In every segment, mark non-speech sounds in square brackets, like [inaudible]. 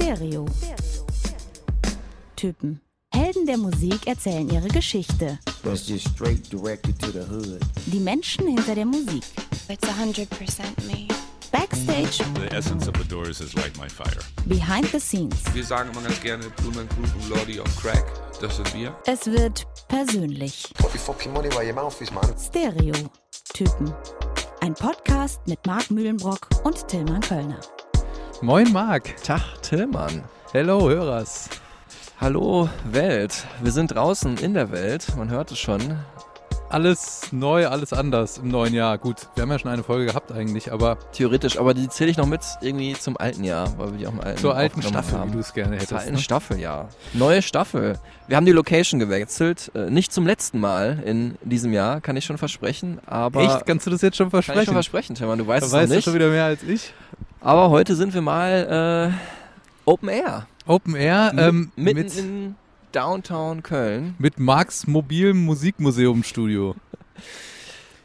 Stereo. Typen. Helden der Musik erzählen ihre Geschichte. That's just straight directed to the hood. Die Menschen hinter der Musik. It's 100% me. Backstage, The essence of the Doors is like my fire. behind the scenes. Wir sagen immer ganz gerne Blumen Group und Lordy Crack. Das sind wir. Es wird persönlich. Stereo. Typen. Ein Podcast mit Marc Mühlenbrock und Tillmann Kölner. Moin Marc. Tag, Tillmann. Hello Hörers. Hallo Welt. Wir sind draußen in der Welt. Man hört es schon. Alles neu, alles anders im neuen Jahr. Gut, wir haben ja schon eine Folge gehabt eigentlich, aber Theoretisch, aber die zähle ich noch mit irgendwie zum alten Jahr, weil wir die auch im alten zur alten Staffel, haben. wie du es gerne Zur hättest. alten Ne? Staffel, ja. Neue Staffel. Wir haben die Location gewechselt. Äh, Nicht zum letzten Mal in diesem Jahr, kann ich schon versprechen. Aber Echt? Kannst du das jetzt schon kann ich versprechen? schon versprechen, Tillmann. Du weißt es weißt du nicht. schon wieder mehr als ich. Aber heute sind wir mal äh, Open Air. Open Air ähm, Mi- mitten mit, in Downtown Köln. mit Marks mobilem Musikmuseumstudio.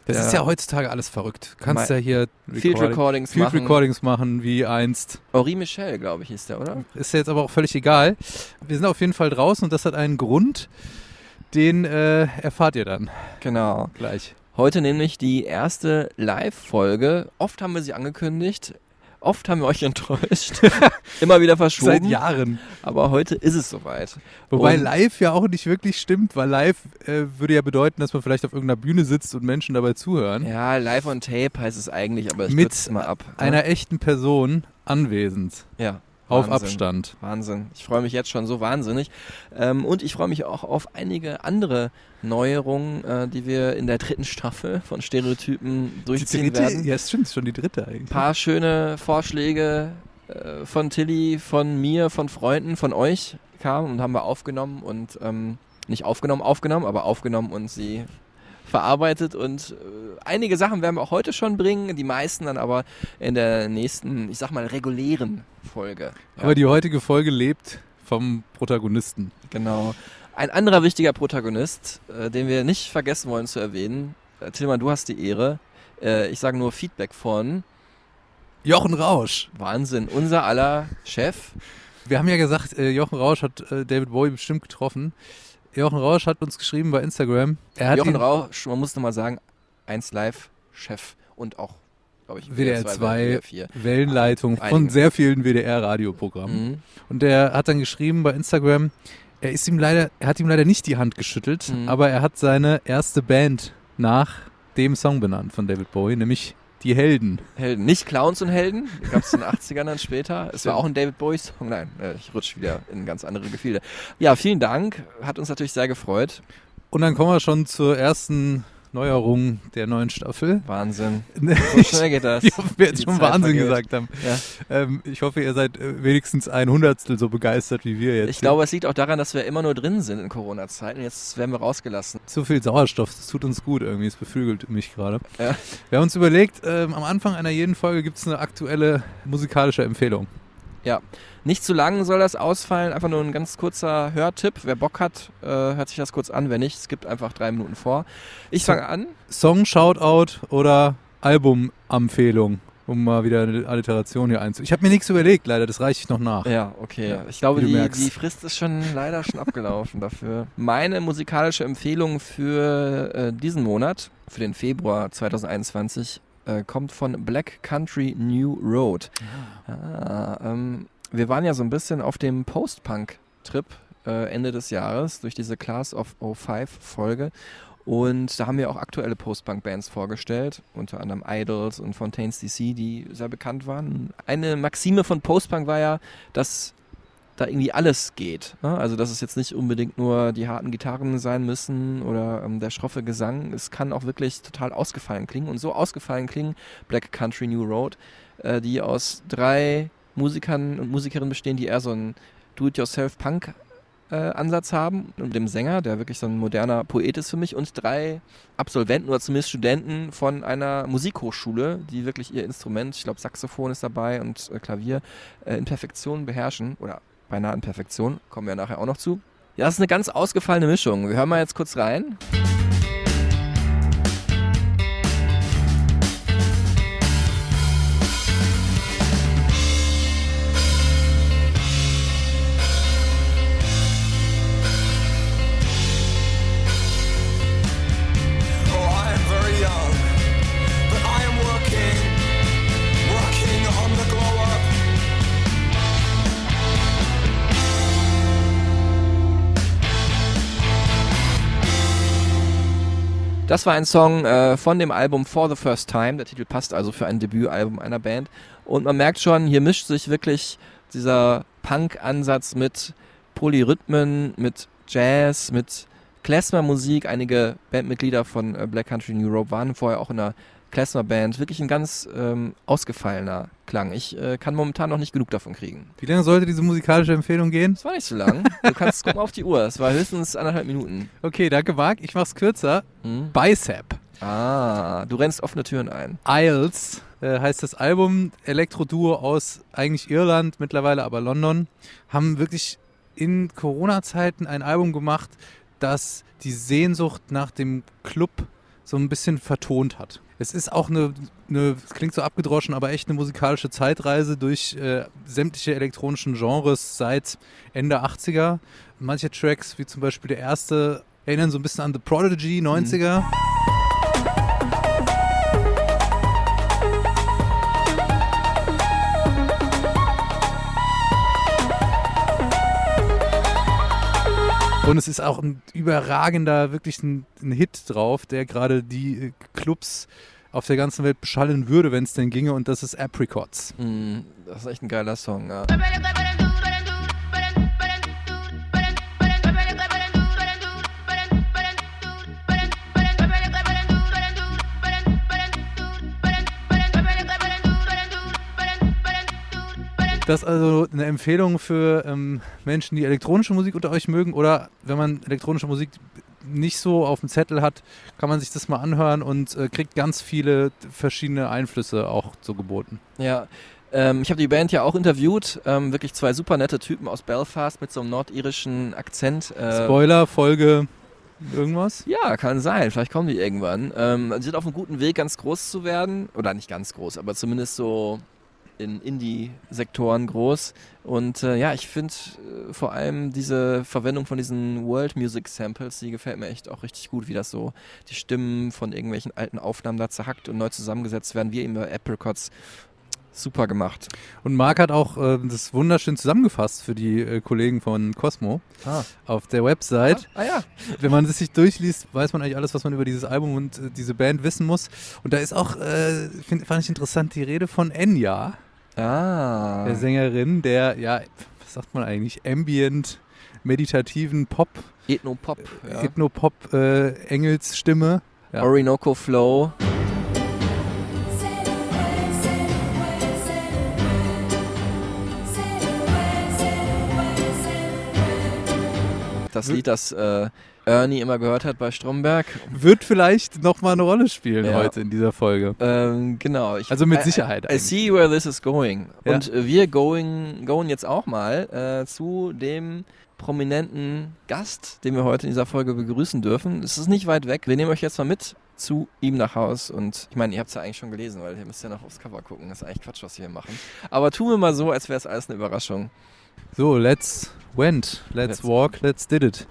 Das Ja. ist ja heutzutage alles verrückt. Du kannst Mal- ja hier Field Recording- Recordings Field machen. Recordings machen wie einst. Henri Michel, glaube ich, hieß der, oder? Ist ja jetzt aber auch völlig egal. Wir sind auf jeden Fall draußen und das hat einen Grund, den äh, erfahrt ihr dann Genau. gleich. Heute nämlich die erste Live-Folge. Oft haben wir sie angekündigt, oft haben wir euch enttäuscht. [laughs] Immer wieder verschoben. Seit Jahren. Aber heute ist es soweit. Wobei Und- live ja auch nicht wirklich stimmt, weil live äh, würde ja bedeuten, dass man vielleicht auf irgendeiner Bühne sitzt und Menschen dabei zuhören. Ja, live on tape heißt es eigentlich, aber ich Mit mal ab. ne? Einer echten Person anwesend. ja, Auf. Abstand. Wahnsinn. Ich freue mich jetzt schon so wahnsinnig. Ähm, und ich freue mich auch auf einige andere Neuerungen, äh, die wir in der dritten Staffel von Stereotypen durchziehen werden. Ja, es stimmt, ist schon die dritte eigentlich. Ein paar schöne Vorschläge äh, von Tilly, von mir, von Freunden, von euch kamen und haben wir aufgenommen und ähm, nicht aufgenommen, aufgenommen, aber aufgenommen und sie verarbeitet und äh, einige Sachen werden wir auch heute schon bringen, die meisten dann aber in der nächsten, ich sag mal, regulären Folge. Ja, Aber die heutige Folge lebt vom Protagonisten. genau. Ein anderer wichtiger Protagonist, äh, den wir nicht vergessen wollen zu erwähnen, äh, Tillmann, du hast die Ehre. Äh, ich sage nur Feedback von Jochen Rausch. Wahnsinn, unser aller Chef. Wir haben ja gesagt, äh, Jochen Rausch hat David Bowie bestimmt getroffen. Jochen Rausch hat uns geschrieben bei Instagram. Er hat Jochen Rausch, man muss nochmal sagen, 1 Live-Chef und auch, glaube ich, WDR 2, WDR 4. Wellenleitung von Einigen. sehr vielen WDR-Radioprogrammen. Mhm. Und der hat dann geschrieben bei Instagram, er ist ihm leider, er hat ihm leider nicht die Hand geschüttelt, Mhm. aber er hat seine erste Band nach dem Song benannt von David Bowie, nämlich die Helden. Helden. Nicht Clowns und Helden, gab es in den 80ern dann später. Es war auch ein David Bowie-Song. Nein, äh, ich rutsche wieder in ganz andere Gefilde. Ja, vielen Dank. Hat uns natürlich sehr gefreut. Und dann kommen wir schon zur ersten Neuerung der neuen Staffel. Wahnsinn. [laughs] So schnell geht das. Ich hoffe, wir jetzt schon Zeit Wahnsinn vergeht. gesagt haben. Ja. Ähm, ich hoffe, ihr seid äh, wenigstens ein Hundertstel so begeistert wie wir jetzt. Ich glaube, es liegt auch daran, dass wir immer nur drin sind in Corona-Zeiten. Jetzt werden wir rausgelassen. zu viel Sauerstoff, das tut uns gut irgendwie, es beflügelt mich gerade. Ja. Wir haben uns überlegt, ähm, am Anfang einer jeden Folge gibt es eine aktuelle musikalische Empfehlung. Nicht zu lang soll das ausfallen, einfach nur ein ganz kurzer Hörtipp. Wer Bock hat, äh, hört sich das kurz an. Wenn nicht, es gibt einfach drei Minuten vor. Ich fange an. Song, Shoutout oder Album-Empfehlung, um mal wieder eine Alliteration hier einzu... Ich habe mir nichts überlegt, leider, das reiche ich noch nach. Ja, okay. Ich glaube, die, die Frist ist schon leider schon abgelaufen dafür. Meine musikalische Empfehlung für äh, diesen Monat, für den Februar 2021, äh, kommt von Black Country New Road. Ah, ähm, wir waren ja so ein bisschen auf dem Post-Punk-Trip äh, Ende des Jahres durch diese Class of 05 Folge. Und da haben wir auch aktuelle Post-Punk-Bands vorgestellt, unter anderem Idols und Fontaines DC, die sehr bekannt waren. Eine Maxime von Post-Punk war ja, dass da irgendwie alles geht. Ne? Also dass es jetzt nicht unbedingt nur die harten Gitarren sein müssen oder ähm, der schroffe Gesang. Es kann auch wirklich total ausgefallen klingen. Und so ausgefallen klingen Black Country New Road, äh, die aus drei Musikern und Musikerinnen bestehen, die eher so einen Do-it-yourself-Punk äh, Ansatz haben und dem Sänger, der wirklich so ein moderner Poet ist für mich und drei Absolventen oder zumindest Studenten von einer Musikhochschule, die wirklich ihr Instrument, ich glaube Saxophon ist dabei und äh, Klavier, äh, in Perfektion beherrschen oder beinahe in Perfektion, kommen wir nachher auch noch zu. Ja, das ist eine ganz ausgefallene Mischung. Wir hören mal jetzt kurz rein. Das war ein Song äh, von dem Album For the First Time. Der Titel passt also für ein Debütalbum einer Band. Und man merkt schon, hier mischt sich wirklich dieser Punk-Ansatz mit Polyrhythmen, mit Jazz, mit Klezmer-Musik. Einige Bandmitglieder von äh, Black Country New Europe waren vorher auch in einer Klezmer-Band. Wirklich ein ganz ähm, ausgefallener Klang. Ich äh, kann momentan noch nicht genug davon kriegen. Wie lange sollte diese musikalische Empfehlung gehen? Das war nicht so lang. Du kannst gucken auf die Uhr. Es war höchstens anderthalb Minuten. Okay, danke Marc. Ich mach's kürzer. Hm? Bicep. Ah, du rennst offene Türen ein. Isles äh, heißt das Album. Elektro-Duo aus eigentlich Irland, mittlerweile aber London. Haben wirklich in Corona-Zeiten ein Album gemacht, das die Sehnsucht nach dem Club so ein bisschen vertont hat. Es ist auch eine, eine es klingt so abgedroschen, aber echt eine musikalische Zeitreise durch äh, sämtliche elektronischen Genres seit Ende 80er. Manche Tracks, wie zum Beispiel der erste, erinnern so ein bisschen an The Prodigy 90er. Und es ist auch ein überragender, wirklich ein, ein Hit drauf, der gerade die äh, Clubs auf der ganzen Welt beschallen würde, wenn es denn ginge. Und das ist Apricots. Mm, das ist echt ein geiler Song. Ja. Das ist also eine Empfehlung für ähm, Menschen, die elektronische Musik unter euch mögen. Oder wenn man elektronische Musik nicht so auf dem Zettel hat, kann man sich das mal anhören und äh, kriegt ganz viele verschiedene Einflüsse auch so geboten. Ja. Ähm, ich habe die Band ja auch interviewt. Ähm, wirklich zwei super nette Typen aus Belfast mit so einem nordirischen Akzent. Äh, Spoiler, Folge irgendwas? Ja, kann sein. Vielleicht kommen die irgendwann. Ähm, sie sind auf einem guten Weg, ganz groß zu werden. Oder nicht ganz groß, aber zumindest so in Indie-Sektoren groß. Und äh, ja, ich finde äh, vor allem diese Verwendung von diesen World Music Samples, die gefällt mir echt auch richtig gut, wie das so die Stimmen von irgendwelchen alten Aufnahmen da zerhackt und neu zusammengesetzt werden, wie eben bei Apricots. Super gemacht. Und Marc hat auch äh, das wunderschön zusammengefasst für die äh, Kollegen von Cosmo Ah. auf der Website. Ah, ah ja. [laughs] Wenn man es sich durchliest, weiß man eigentlich alles, was man über dieses Album und äh, diese Band wissen muss. Und da ist auch, äh, find, fand ich interessant, die Rede von Enya, Ah. der Sängerin, der, ja, was sagt man eigentlich, ambient, meditativen Pop, Ethnopop. Ja. Ethno-Pop, äh, Engelsstimme. Ja. Orinoco Flow. Das Lied, das äh, Ernie immer gehört hat bei Stromberg. Wird vielleicht nochmal eine Rolle spielen Ja. heute in dieser Folge. Ähm, genau. Ich, Also mit I- Sicherheit I, I eigentlich. see where this is going. Ja. Und äh, wir going, going jetzt auch mal äh, zu dem prominenten Gast, den wir heute in dieser Folge begrüßen dürfen. Es ist nicht weit weg. Wir nehmen euch jetzt mal mit zu ihm nach Haus. Und ich meine, ihr habt es ja eigentlich schon gelesen, weil ihr müsst ja noch aufs Cover gucken. Das ist eigentlich Quatsch, was wir hier machen. Aber tun wir mal so, als wäre es alles eine Überraschung. So, let's went, let's, Let's- walk, let's did it.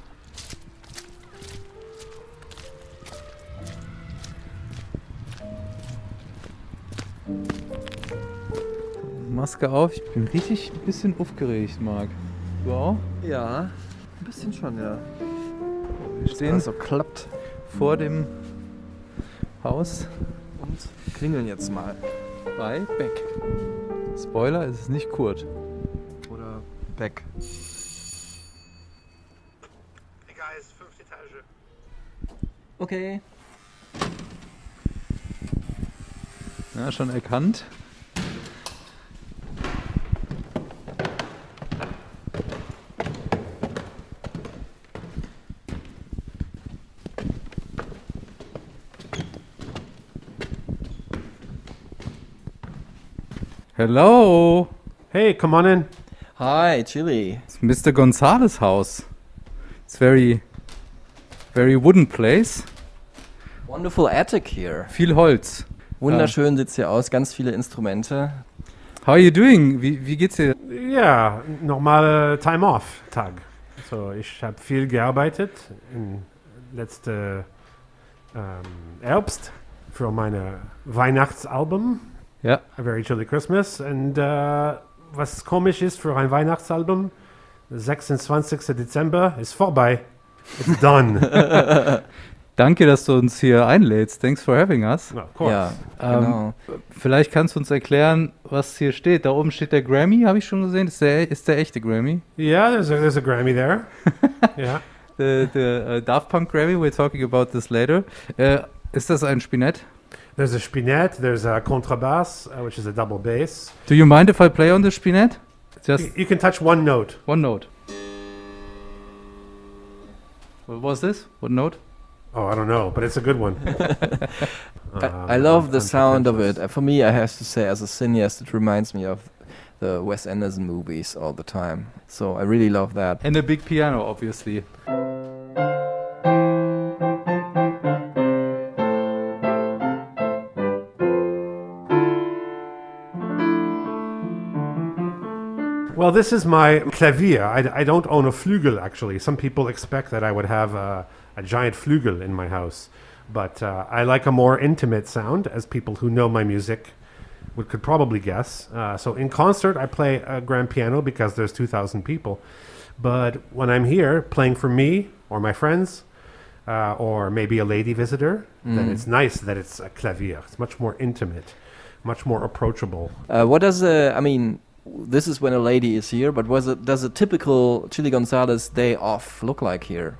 Maske auf, ich bin richtig ein bisschen aufgeregt, Marc. Du auch? Ja, ein bisschen schon, ja. Wir stehen so klappt. vor dem Haus Und klingeln jetzt mal bei Beck. Spoiler, es ist nicht Kurt. Oder Beck. Okay. Ja, schon erkannt. Hello, Hey, come on in. Hi, Chili. it's Mr. Gonzales house. It's very, very wooden place. Wonderful attic here. Viel Holz. Wunderschön sieht's hier aus, ganz viele Instrumente. How are you doing? Wie, wie geht's dir? Ja, normale Time-Off-Tag. So, ich habe viel gearbeitet im letzten ähm, Herbst für meine Weihnachtsalbum, Ja. A Very Chilly Christmas. Und äh, was komisch ist für ein Weihnachtsalbum, der 26. Dezember ist vorbei. It's done. [laughs] Danke, dass du uns hier einlädst. Thanks for having us. No, of course. Ja, Ähm, genau. Vielleicht kannst du uns erklären, was hier steht. Da oben steht der Grammy, habe ich schon gesehen. Ist der, ist der echte Grammy? Yeah, there's a, there's a Grammy there. [laughs] yeah. The, the uh, Daft Punk Grammy, we're talking about this later. Äh, ist das ein Spinett? There's a spinet, there's a contrabass, uh, which is a double bass. Do you mind if I play on the spinet? Just Y- You can touch one note. one note. What was this? What note? Oh, I don't know, but it's a good one. [laughs] I, Um, I love the I'm sound of it. Uh, For me, I have to say, as a cineast, it reminds me of the Wes Anderson movies all the time. So I really love that. And a big piano, obviously. Well, this is my clavier. I, I don't own a flügel, actually. Some people expect that I would have a, a giant flügel in my house. But uh, I like a more intimate sound, as people who know my music would, could probably guess. Uh, so in concert, I play a grand piano because there's 2,000 people. But when I'm here playing for me or my friends, uh, or maybe a lady visitor, then it's nice that it's a clavier. It's much more intimate, much more approachable. Uh, what does I mean, this is when a lady is here, but was it, does a typical Chilly Gonzales day off look like here?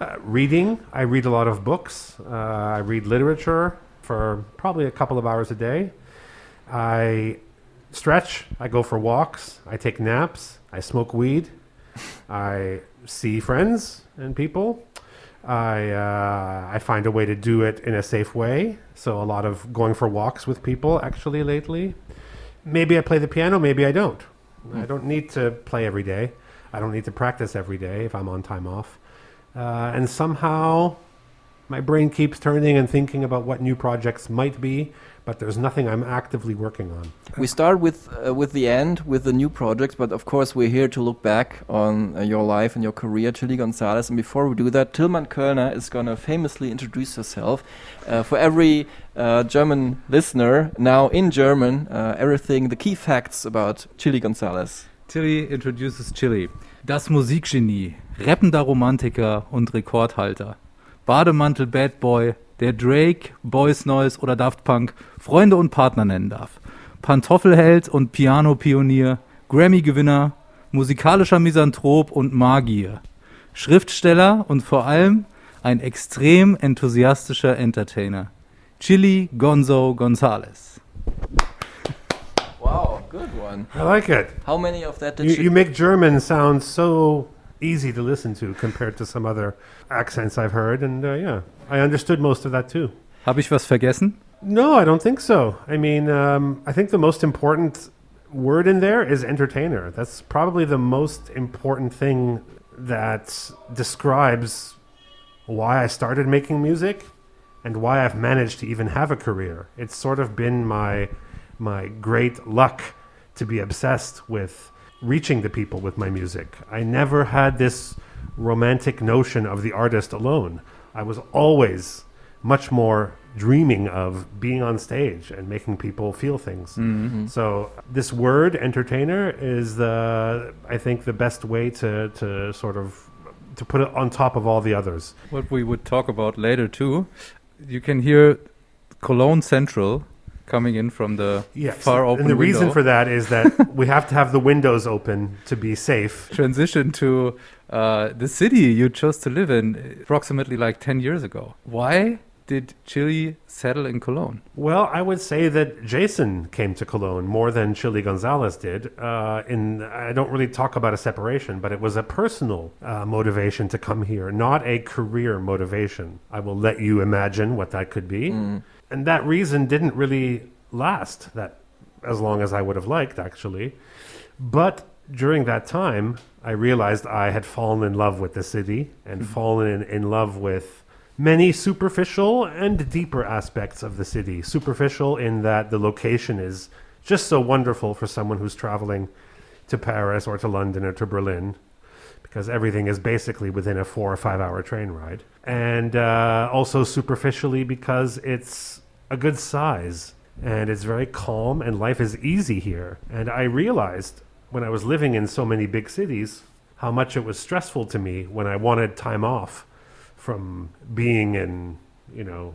Uh, reading, I read a lot of books. Uh, I read literature for probably a couple of hours a day. I stretch, I go for walks, I take naps, I smoke weed, I see friends and people. I, uh, I find a way to do it in a safe way. So, a lot of going for walks with people actually lately. Maybe I play the piano, maybe I don't. I don't need to play every day. I don't need to practice every day if I'm on time off. Uh, and somehow my brain keeps turning and thinking about what new projects might be, but there's nothing I'm actively working on. We start with uh, with the end, with the new projects, but of course we're here to look back on uh, your life and your career, Chilly Gonzales. And before we do that, Tilman Kölner is going to famously introduce herself. Uh, for every uh, German listener, now in German, uh, everything, the key facts about Chilly Gonzales. Tilly introduces Chilly. Das Musikgenie, rappender Romantiker und Rekordhalter. Bademantel Bad Boy, der Drake, Boys Noise oder Daft Punk Freunde und Partner nennen darf. Pantoffelheld und Piano-Pionier, Grammy-Gewinner, musikalischer Misanthrop und Magier. Schriftsteller und vor allem ein extrem enthusiastischer Entertainer. Chili Gonzo Gonzalez. Wow, good one. I like it. How many of that did You, you, you make German sound so easy to listen to compared to some other accents I've heard, and uh, yeah, I understood most of that too. Habe ich was vergessen? No, I don't think so. I mean, um, I think the most important word in there is entertainer. That's probably the most important thing that describes why I started making music and why I've managed to even have a career. It's sort of been my my great luck to be obsessed with reaching the people with my music. I never had this romantic notion of the artist alone. I was always much more dreaming of being on stage and making people feel things. Mm-hmm, mm-hmm. So this word entertainer is the I think the best way to to sort of to put it on top of all the others. what we would talk about later too. You can hear Cologne Central coming in from the Yes. far open and the reason for that is that [laughs] we have to have the windows open to be safe. transition to uh, the city you chose to live in approximately like 10 years ago. Why did Chilly settle in Cologne? Well, I would say that Jason came to Cologne more than Chilly Gonzales did. Uh, in I don't really talk about a separation, but it was a personal uh, motivation to come here, not a career motivation. I will let you imagine what that could be, and that reason didn't really last that as long as I would have liked, actually. But during that time, I realized I had fallen in love with the city and mm-hmm. fallen in, in love with many superficial and deeper aspects of the city. Superficial in that the location is just so wonderful for someone who's traveling to Paris or to London or to Berlin because everything is basically within a four or five hour train ride. And uh, also superficially because it's a good size and it's very calm and life is easy here. And I realized when I was living in so many big cities how much it was stressful to me when I wanted time off from being in, you know,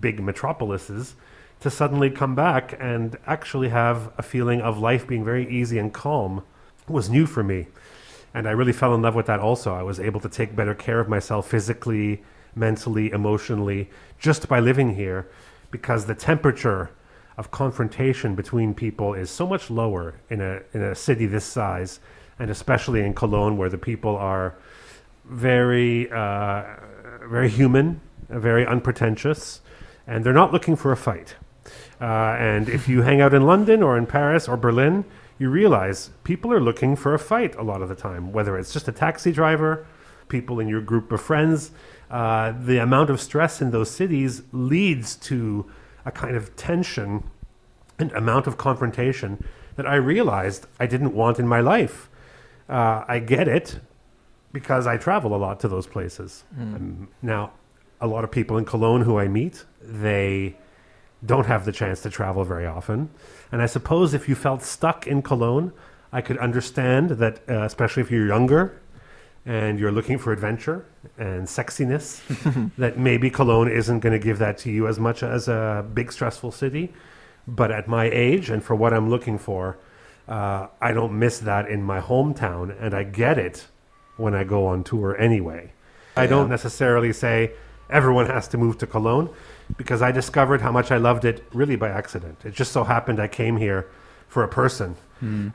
big metropolises to suddenly come back and actually have a feeling of life being very easy and calm was new for me. And I really fell in love with that also. I was able to take better care of myself physically, mentally, emotionally, just by living here because the temperature of confrontation between people is so much lower in a, in a city this size, and especially in Cologne, where the people are very, uh, very human, very unpretentious, and they're not looking for a fight. Uh, and if you hang out in London or in Paris or Berlin, you realize people are looking for a fight a lot of the time, whether it's just a taxi driver, people in your group of friends. Uh, the amount of stress in those cities leads to a kind of tension and amount of confrontation that I realized I didn't want in my life. Uh, I get it because I travel a lot to those places. Um, now, a lot of people in Cologne who I meet, they don't have the chance to travel very often. And I suppose if you felt stuck in Cologne, I could understand that, uh, especially if you're younger and you're looking for adventure and sexiness, [laughs] that maybe Cologne isn't going to give that to you as much as a big, stressful city. But at my age and for what I'm looking for, uh, I don't miss that in my hometown, and I get it when I go on tour anyway. I don't necessarily say everyone has to move to Cologne because I discovered how much I loved it really by accident. It just so happened I came here for a person.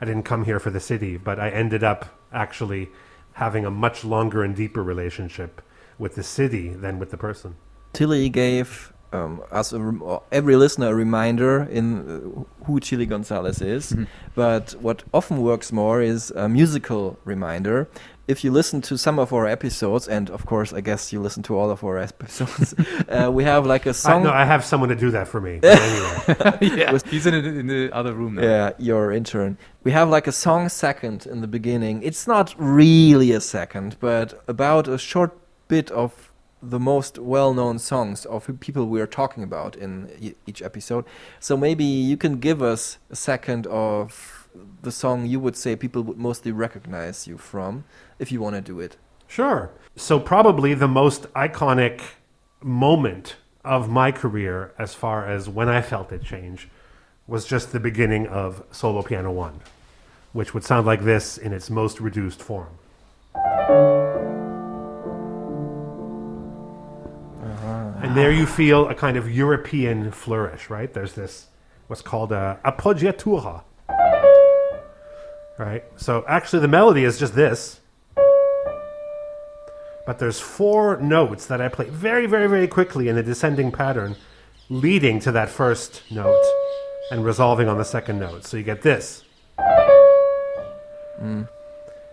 I didn't come here for the city, but I ended up actually having a much longer and deeper relationship with the city than with the person. Tilly gave um, us, a rem- every listener, a reminder in uh, who Chilly Gonzales is. But what often works more is a musical reminder. If you listen to some of our episodes, and of course, I guess you listen to all of our [laughs] episodes, uh, we have like a song. I, no, I have someone to do that for me. [laughs] But anyway, [laughs] yeah, he's in, in the other room now. Yeah, your intern. We have like a song second in the beginning. It's not really a second, but about a short bit of the most well-known songs of people we are talking about in each episode. So maybe you can give us a second of the song you would say people would mostly recognize you from, if you want to do it. Sure. So, probably the most iconic moment of my career, as far as when I felt it change, was just the beginning of Solo Piano 1, which would sound like this in its most reduced form. Uh-huh. And there you feel a kind of European flourish, right? There's this, what's called a appoggiatura. Right? So actually, the melody is just this. But there's four notes that I play very, very, very quickly in a descending pattern, leading to that first note and resolving on the second note. So you get this.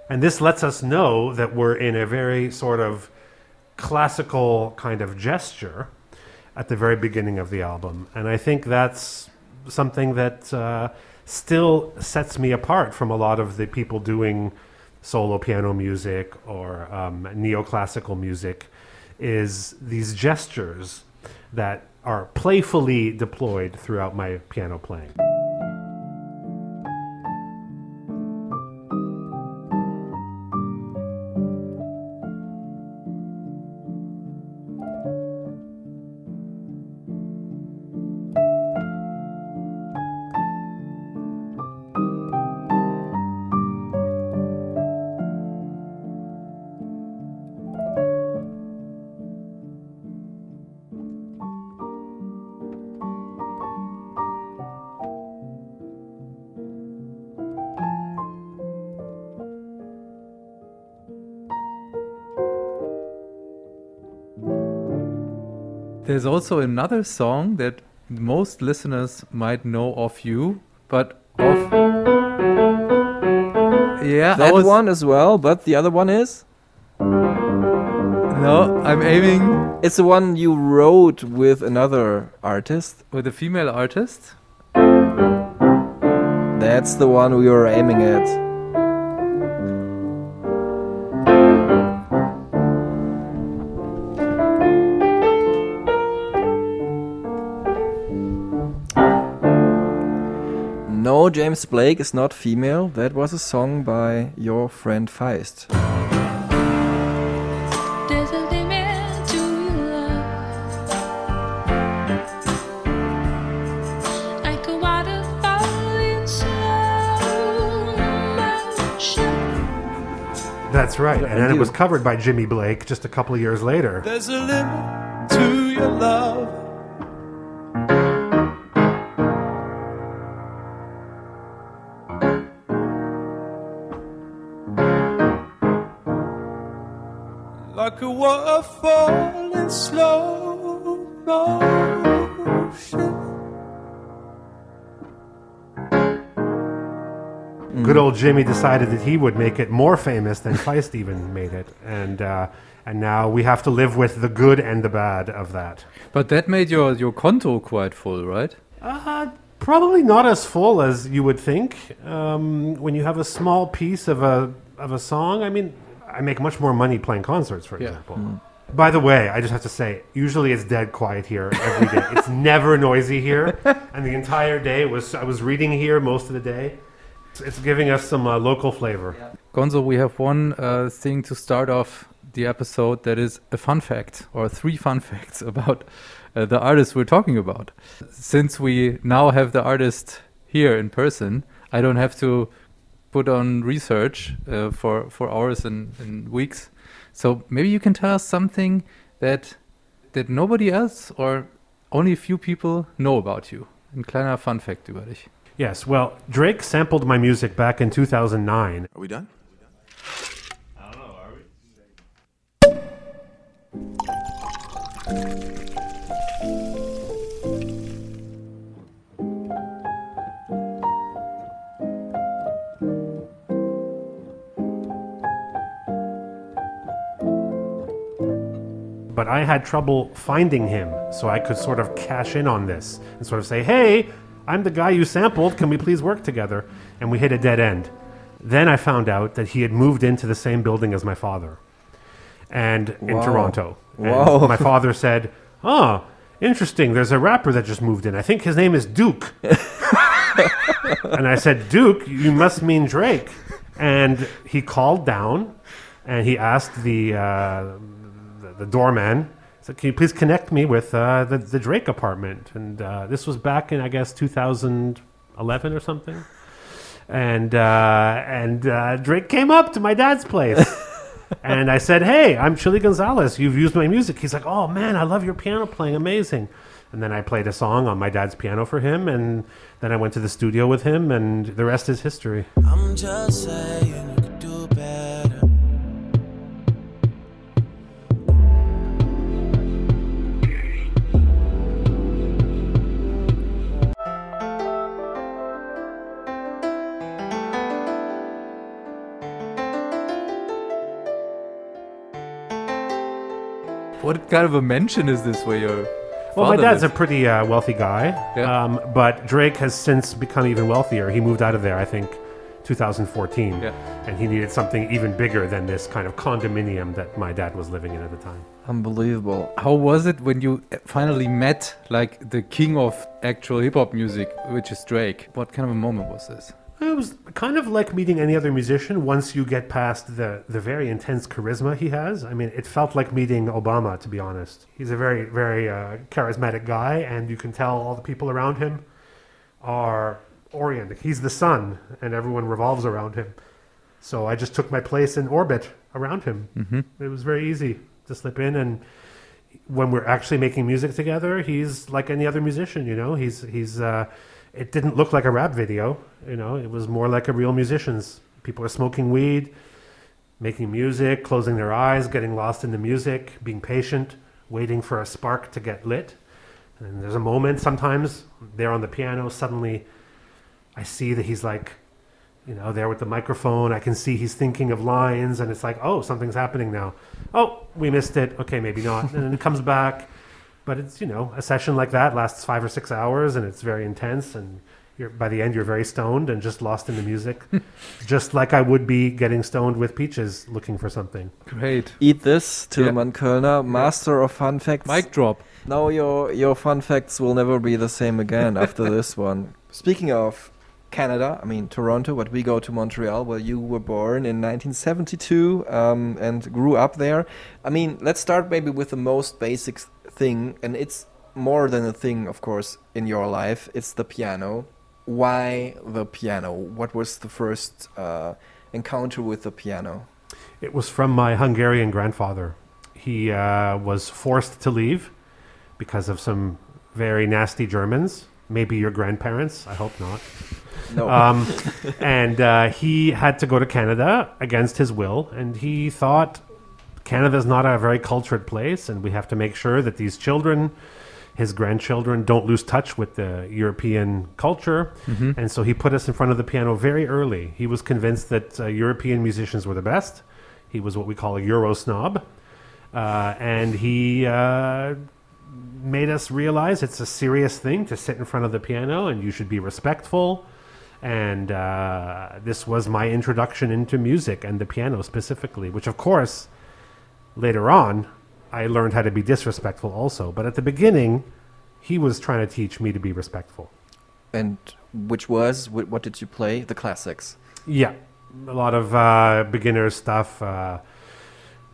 And this lets us know that we're in a very sort of classical kind of gesture at the very beginning of the album. And I think that's something that uh, still sets me apart from a lot of the people doing solo piano music or um, neoclassical music is these gestures that are playfully deployed throughout my piano playing. There's also another song that most listeners might know of you, but of yeah, That was, one as well, but the other one is? No, I'm aiming It's the one you wrote with another artist. with a female artist. That's the one we were aiming at. James Blake is not female. That was a song by your friend Feist. That's right. And then it was covered by Jimmy Blake just a couple of years later. There's a limit to your love. Like a waterfall in slow motion. Good old Jimmy decided that he would make it more famous than Feist even made it. And, uh, and now we have to live with the good and the bad of that. But that made your, your conto quite full, right? Uh, probably not as full as you would think. Um, when you have a small piece of a of a song, I mean, I make much more money playing concerts, for Yeah. example. By the way, I just have to say, usually it's dead quiet here every day. [laughs] it's never noisy here, and the entire day was I was reading here most of the day. It's, it's giving us some uh, local flavor. Gonzo, we have one uh, thing to start off the episode that is a fun fact, or three fun [laughs] facts about uh, the artist we're talking about. Since we now have the artist here in person, I don't have to put on research uh, for, for hours and, and weeks. So maybe you can tell us something that that nobody else or only a few people know about you. Ein kleiner Fun Fact über dich. Yes, well, Drake sampled my music back in 2009. Are we done? But I had trouble finding him, so I could sort of cash in on this and sort of say, "Hey, I'm the guy you sampled. Can we please work together?" And we hit a dead end. Then I found out that he had moved into the same building as my father, and in Toronto. And Wow. my father said, "Oh, interesting. There's a rapper that just moved in. I think his name is Duke." [laughs] and I said, "Duke, you must mean Drake." And he called down, and he asked the uh, the, the doorman. Said, "Can you please connect me with uh, the the Drake apartment?" And uh, this was back in I guess 2011 or something. And uh, and uh, Drake came up to my dad's place. [laughs] and I said, "Hey, I'm Chilly Gonzales. You've used my music." He's like, "Oh man, I love your piano playing. Amazing." And then I played a song on my dad's piano for him, and then I went to the studio with him, and the rest is history. I'm just saying What kind of a mansion is this where your Well, my father dad's a pretty uh, wealthy guy, Yeah. um, but Drake has since become even wealthier. He moved out of there, I think, 2014, Yeah. and he needed something even bigger than this kind of condominium that my dad was living in at the time. Unbelievable. How was it when you finally met like the king of actual hip hop music, which is Drake? What kind of a moment was this? It was kind of like meeting any other musician once you get past the, the very intense charisma he has. I mean, it felt like meeting Obama, to be honest. He's a very, very uh, charismatic guy, and you can tell all the people around him are oriented. He's the sun, and everyone revolves around him. So I just took my place in orbit around him. Mhm. It was very easy to slip in, and when we're actually making music together, he's like any other musician. You know, he's he's. Uh, it didn't look like a rap video. You know, it was more like a real musician's. People are smoking weed, making music, closing their eyes, getting lost in the music, being patient, waiting for a spark to get lit. And there's a moment sometimes there on the piano. Suddenly, I see that he's like, you know, there with the microphone. I can see he's thinking of lines, and it's like, oh, something's happening now. Oh, we missed it. Okay, maybe not. And then it comes back. But it's you know a session like that lasts five or six hours, and it's very intense. And you're, by the end, you're very stoned and just lost in the music, [laughs] just like I would be getting stoned with Peaches, looking for something. Great. Eat this, Yeah. Tilman Kölner, master of fun facts. Mic drop. Now your your fun facts will never be the same again [laughs] after this one. Speaking of Canada, I mean Toronto, but we go to Montreal, where you were born in 1972 um, and grew up there. I mean, let's start maybe with the most basic thing, and it's more than a thing, of course, in your life. It's the piano. Why the piano? What was the first uh, encounter with the piano? It was from my Hungarian grandfather. He uh, was forced to leave because of some very nasty Germans. Maybe your grandparents. I hope not. No. [laughs] Um, and uh, he had to go to Canada against his will, and he thought Canada's not a very cultured place, and we have to make sure that these children, his grandchildren, don't lose touch with the European culture. And so he put us in front of the piano very early. He was convinced that uh, European musicians were the best. He was what we call a Euro snob. Uh, and he uh, made us realize it's a serious thing to sit in front of the piano and you should be respectful. And uh, this was my introduction into music and the piano specifically, which, of course, later on, I learned how to be disrespectful also. But at the beginning, he was trying to teach me to be respectful. and which was what, what did you play? The classics. Yeah, a lot of uh, beginner stuff. Uh,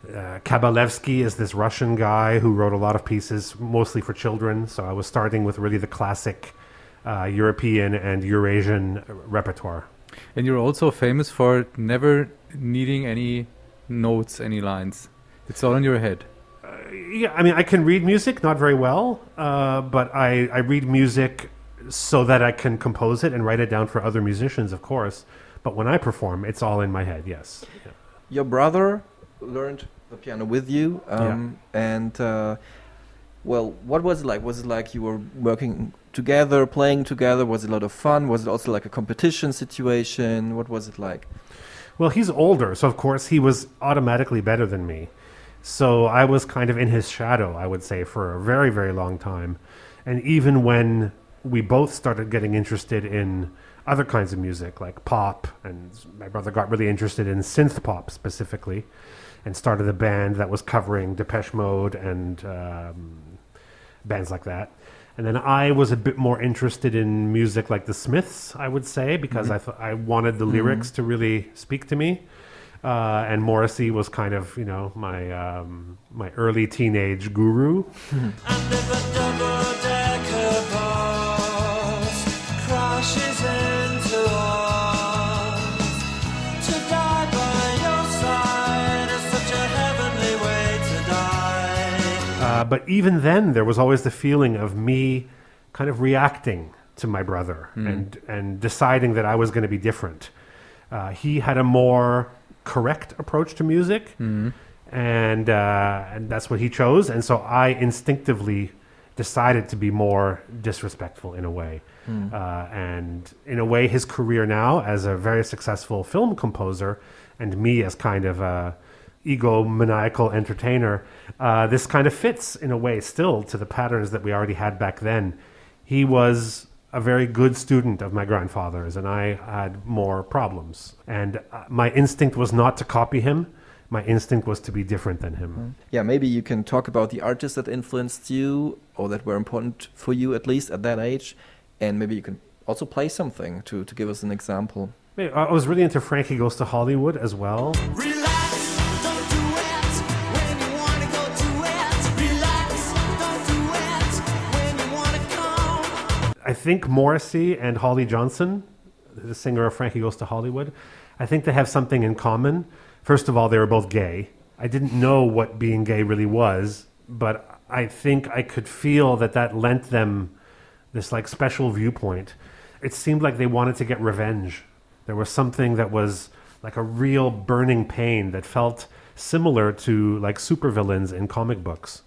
uh, Kabalevsky is this Russian guy who wrote a lot of pieces, mostly for children. So I was starting with really the classic uh, European and Eurasian repertoire. And you're also famous for never needing any notes, any lines. It's all in your head. Yeah, I mean, I can read music, not very well, uh, but I, I read music so that I can compose it and write it down for other musicians, of course. But when I perform, it's all in my head, yes. Yeah. Your brother learned the piano with you, um, and uh, well, what was it like? Was it like you were working together, playing together? Was it a lot of fun? Was it also like a competition situation? What was it like? Well, he's older, so of course he was automatically better than me. So I was kind of in his shadow, I would say, for a very, very long time. And even when we both started getting interested in other kinds of music, like pop, and my brother got really interested in synth pop specifically, and started a band that was covering Depeche Mode and um, bands like that. And then I was a bit more interested in music like the Smiths, I would say, because I thought I wanted the lyrics to really speak to me. Uh, and Morrissey was kind of, you know, my um, my early teenage guru. And if a double-decker bus [laughs] crashes into us, to die by your side is such a heavenly way to die. Uh, but even then, there was always the feeling of me kind of reacting to my brother and and deciding that I was going to be different. Uh, he had a more correct approach to music, and uh, and that's what he chose. And so I instinctively decided to be more disrespectful in a way. Uh, and in a way, his career now as a very successful film composer, and me as kind of a egomaniacal entertainer, uh, this kind of fits in a way still to the patterns that we already had back then. He was a very good student of my grandfather's, and I had more problems. And uh, my instinct was not to copy him. My instinct was to be different than him. Yeah, maybe you can talk about the artists that influenced you or that were important for you at least at that age, and maybe you can also play something to to give us an example. I I was really into Frankie Goes to Hollywood as well. Relax, I think Morrissey and Holly Johnson, the singer of Frankie Goes to Hollywood, I think they have something in common. First of all, they were both gay. I didn't know what being gay really was, but I think I could feel that that lent them this like special viewpoint. It seemed like they wanted to get revenge. There was something that was like a real burning pain that felt similar to like supervillains in comic books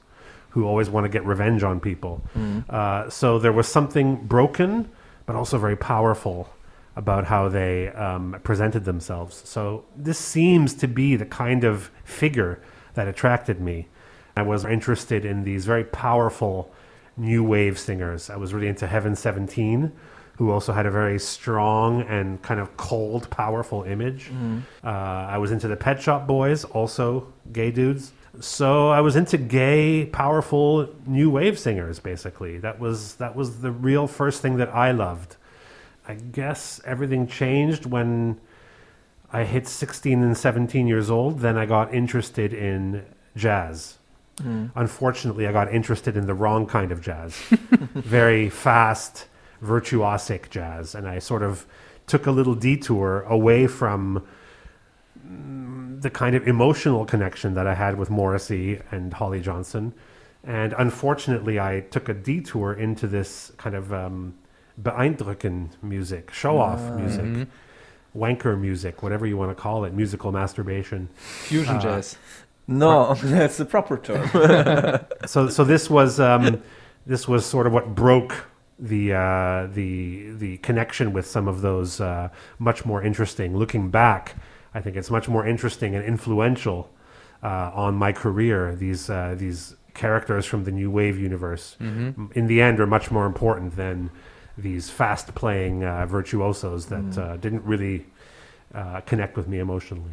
who always want to get revenge on people. Uh, so there was something broken, but also very powerful about how they um, presented themselves. So this seems to be the kind of figure that attracted me. I was interested in these very powerful new wave singers. I was really into Heaven 17, who also had a very strong and kind of cold, powerful image. Uh, I was into the Pet Shop Boys, also gay dudes. So I was into gay, powerful new wave singers. Basically, that was that was the real first thing that I loved. I guess everything changed when I hit 16 and 17 years old. Then I got interested in jazz. Unfortunately, I got interested in the wrong kind of jazz. [laughs] Very fast, virtuosic jazz. And I sort of took a little detour away from mm, the kind of emotional connection that I had with Morrissey and Holly Johnson. And unfortunately, I took a detour into this kind of um, beeindrucken music, show off music, wanker music, whatever you want to call it, musical masturbation. Fusion jazz. No, [laughs] that's the proper term. [laughs] so so this was um, this was sort of what broke the uh, the the connection with some of those uh, much more interesting. Looking back, I think it's much more interesting and influential uh, on my career. These uh, these characters from the new wave universe, m- in the end, are much more important than these fast playing uh, virtuosos that uh, didn't really uh, connect with me emotionally.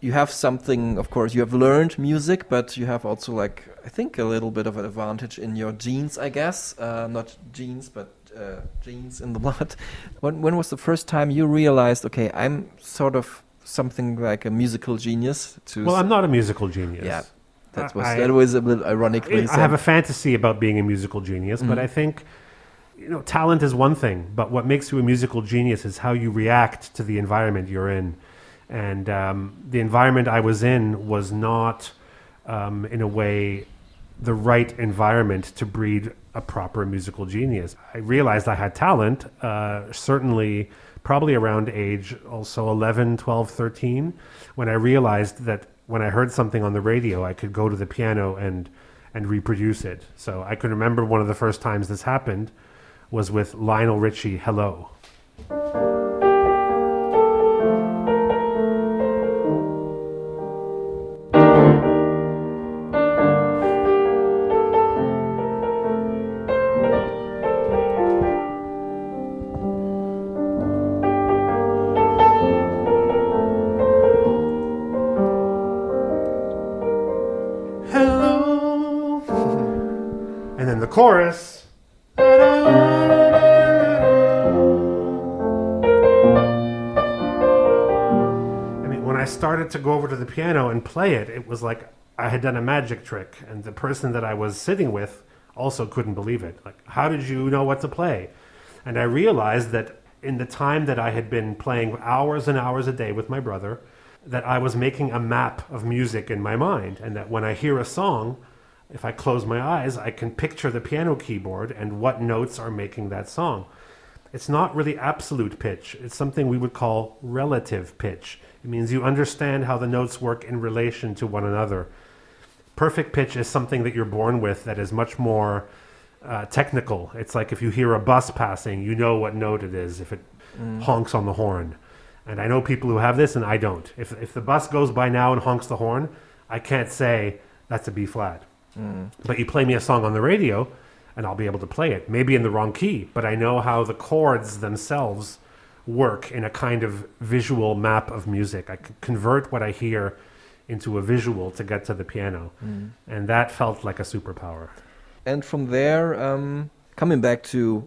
you have something, of course, you have learned music, but you have also, like, I think a little bit of an advantage in your genes, I guess. Uh, not genes, but uh, genes in the [laughs] blood. When, when was the first time you realized, okay, I'm sort of something like a musical genius? To Well, s- I'm not a musical genius. Yeah. That I- was I- that was a little ironically. I said. have a fantasy about being a musical genius, but Mhm. I think you know talent is one thing, but what makes you a musical genius is how you react to the environment you're in. And um, the environment I was in was not, um, in a way, the right environment to breed a proper musical genius. I realized I had talent, uh, certainly probably around age also 11, 12, 13, when I realized that when I heard something on the radio, I could go to the piano and, and reproduce it. So I can remember one of the first times this happened was with Lionel Richie, Hello. Hello. Piano and play it, it was like I had done a magic trick, and the person that I was sitting with also couldn't believe it. Like, how did you know what to play? And I realized that in the time that I had been playing hours and hours a day with my brother, that I was making a map of music in my mind, and that when I hear a song, if I close my eyes, I can picture the piano keyboard and what notes are making that song. It's not really absolute pitch. It's something we would call relative pitch. It means you understand how the notes work in relation to one another. Perfect pitch is something that you're born with that is much more uh, technical. It's like if you hear a bus passing, you know what note it is if it honks on the horn. And I know people who have this, and I don't. If, if the bus goes by now and honks the horn, I can't say that's a B flat. But you play me a song on the radio, and I'll be able to play it. Maybe in the wrong key, but I know how the chords themselves work in a kind of visual map of music. I can convert what I hear into a visual to get to the piano. And that felt like a superpower. and from there, um, coming back to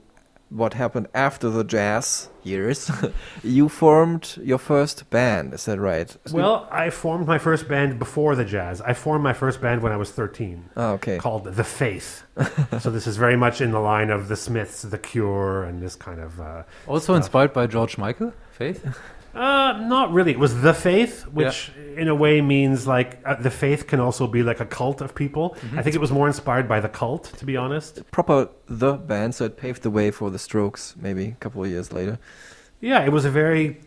what happened after the jazz years, [laughs] you formed your first band. Is that right? Well, I formed my first band before the jazz. I formed my first band when I was 13. Oh, okay. Called The Faith. [laughs] so this is very much in the line of the Smiths, The Cure, and this kind of. Uh, Also inspired by George Michael, Faith? [laughs] Uh, not really. It was the faith, which in a way means like uh, the faith can also be like a cult of people. I think it was more inspired by the cult, to be honest. Proper the band, so it paved the way for the Strokes. Maybe a couple of years later. Yeah, it was a very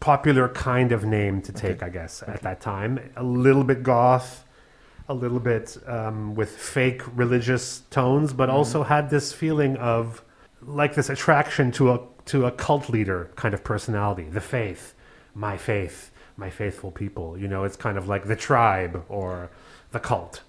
popular kind of name to take, I guess, at that time. A little bit goth, a little bit um, with fake religious tones, but also had this feeling of like this attraction to a to a cult leader kind of personality, the faith, my faith, my faithful people. You know, it's kind of like the tribe or the cult.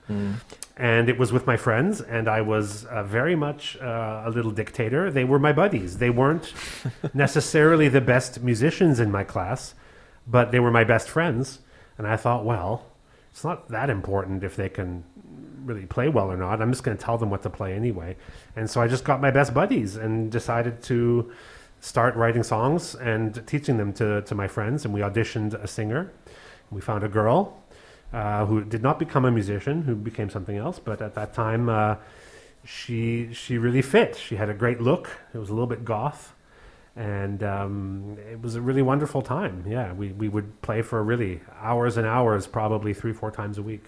And it was with my friends, and I was uh, very much uh, a little dictator. They were my buddies. They weren't [laughs] necessarily the best musicians in my class, but they were my best friends. And I thought, well, it's not that important if they can really play well or not. I'm just going to tell them what to play anyway. And so I just got my best buddies and decided to start writing songs and teaching them to, to my friends. And we auditioned a singer. We found a girl uh, who did not become a musician, who became something else. But at that time, uh, she she really fit. She had a great look. It was a little bit goth, And um, it was a really wonderful time. Yeah, we, we would play for really hours and hours, probably three, four times a week.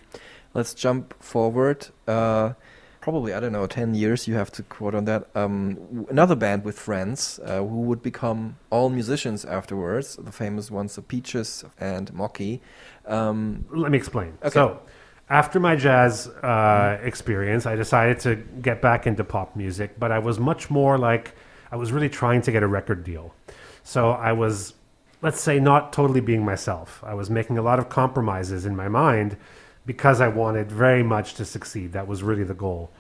Let's jump forward. Uh, probably, I don't know, 10 years you have to quote on that. Um, another band with friends uh, who would become all musicians afterwards, the famous ones, the Peaches and Mocky. Um, Let me explain. Okay. So, after my jazz uh, experience, I decided to get back into pop music, but I was much more like I was really trying to get a record deal. So I was, let's say, not totally being myself. I was making a lot of compromises in my mind because I wanted very much to succeed. That was really the goal.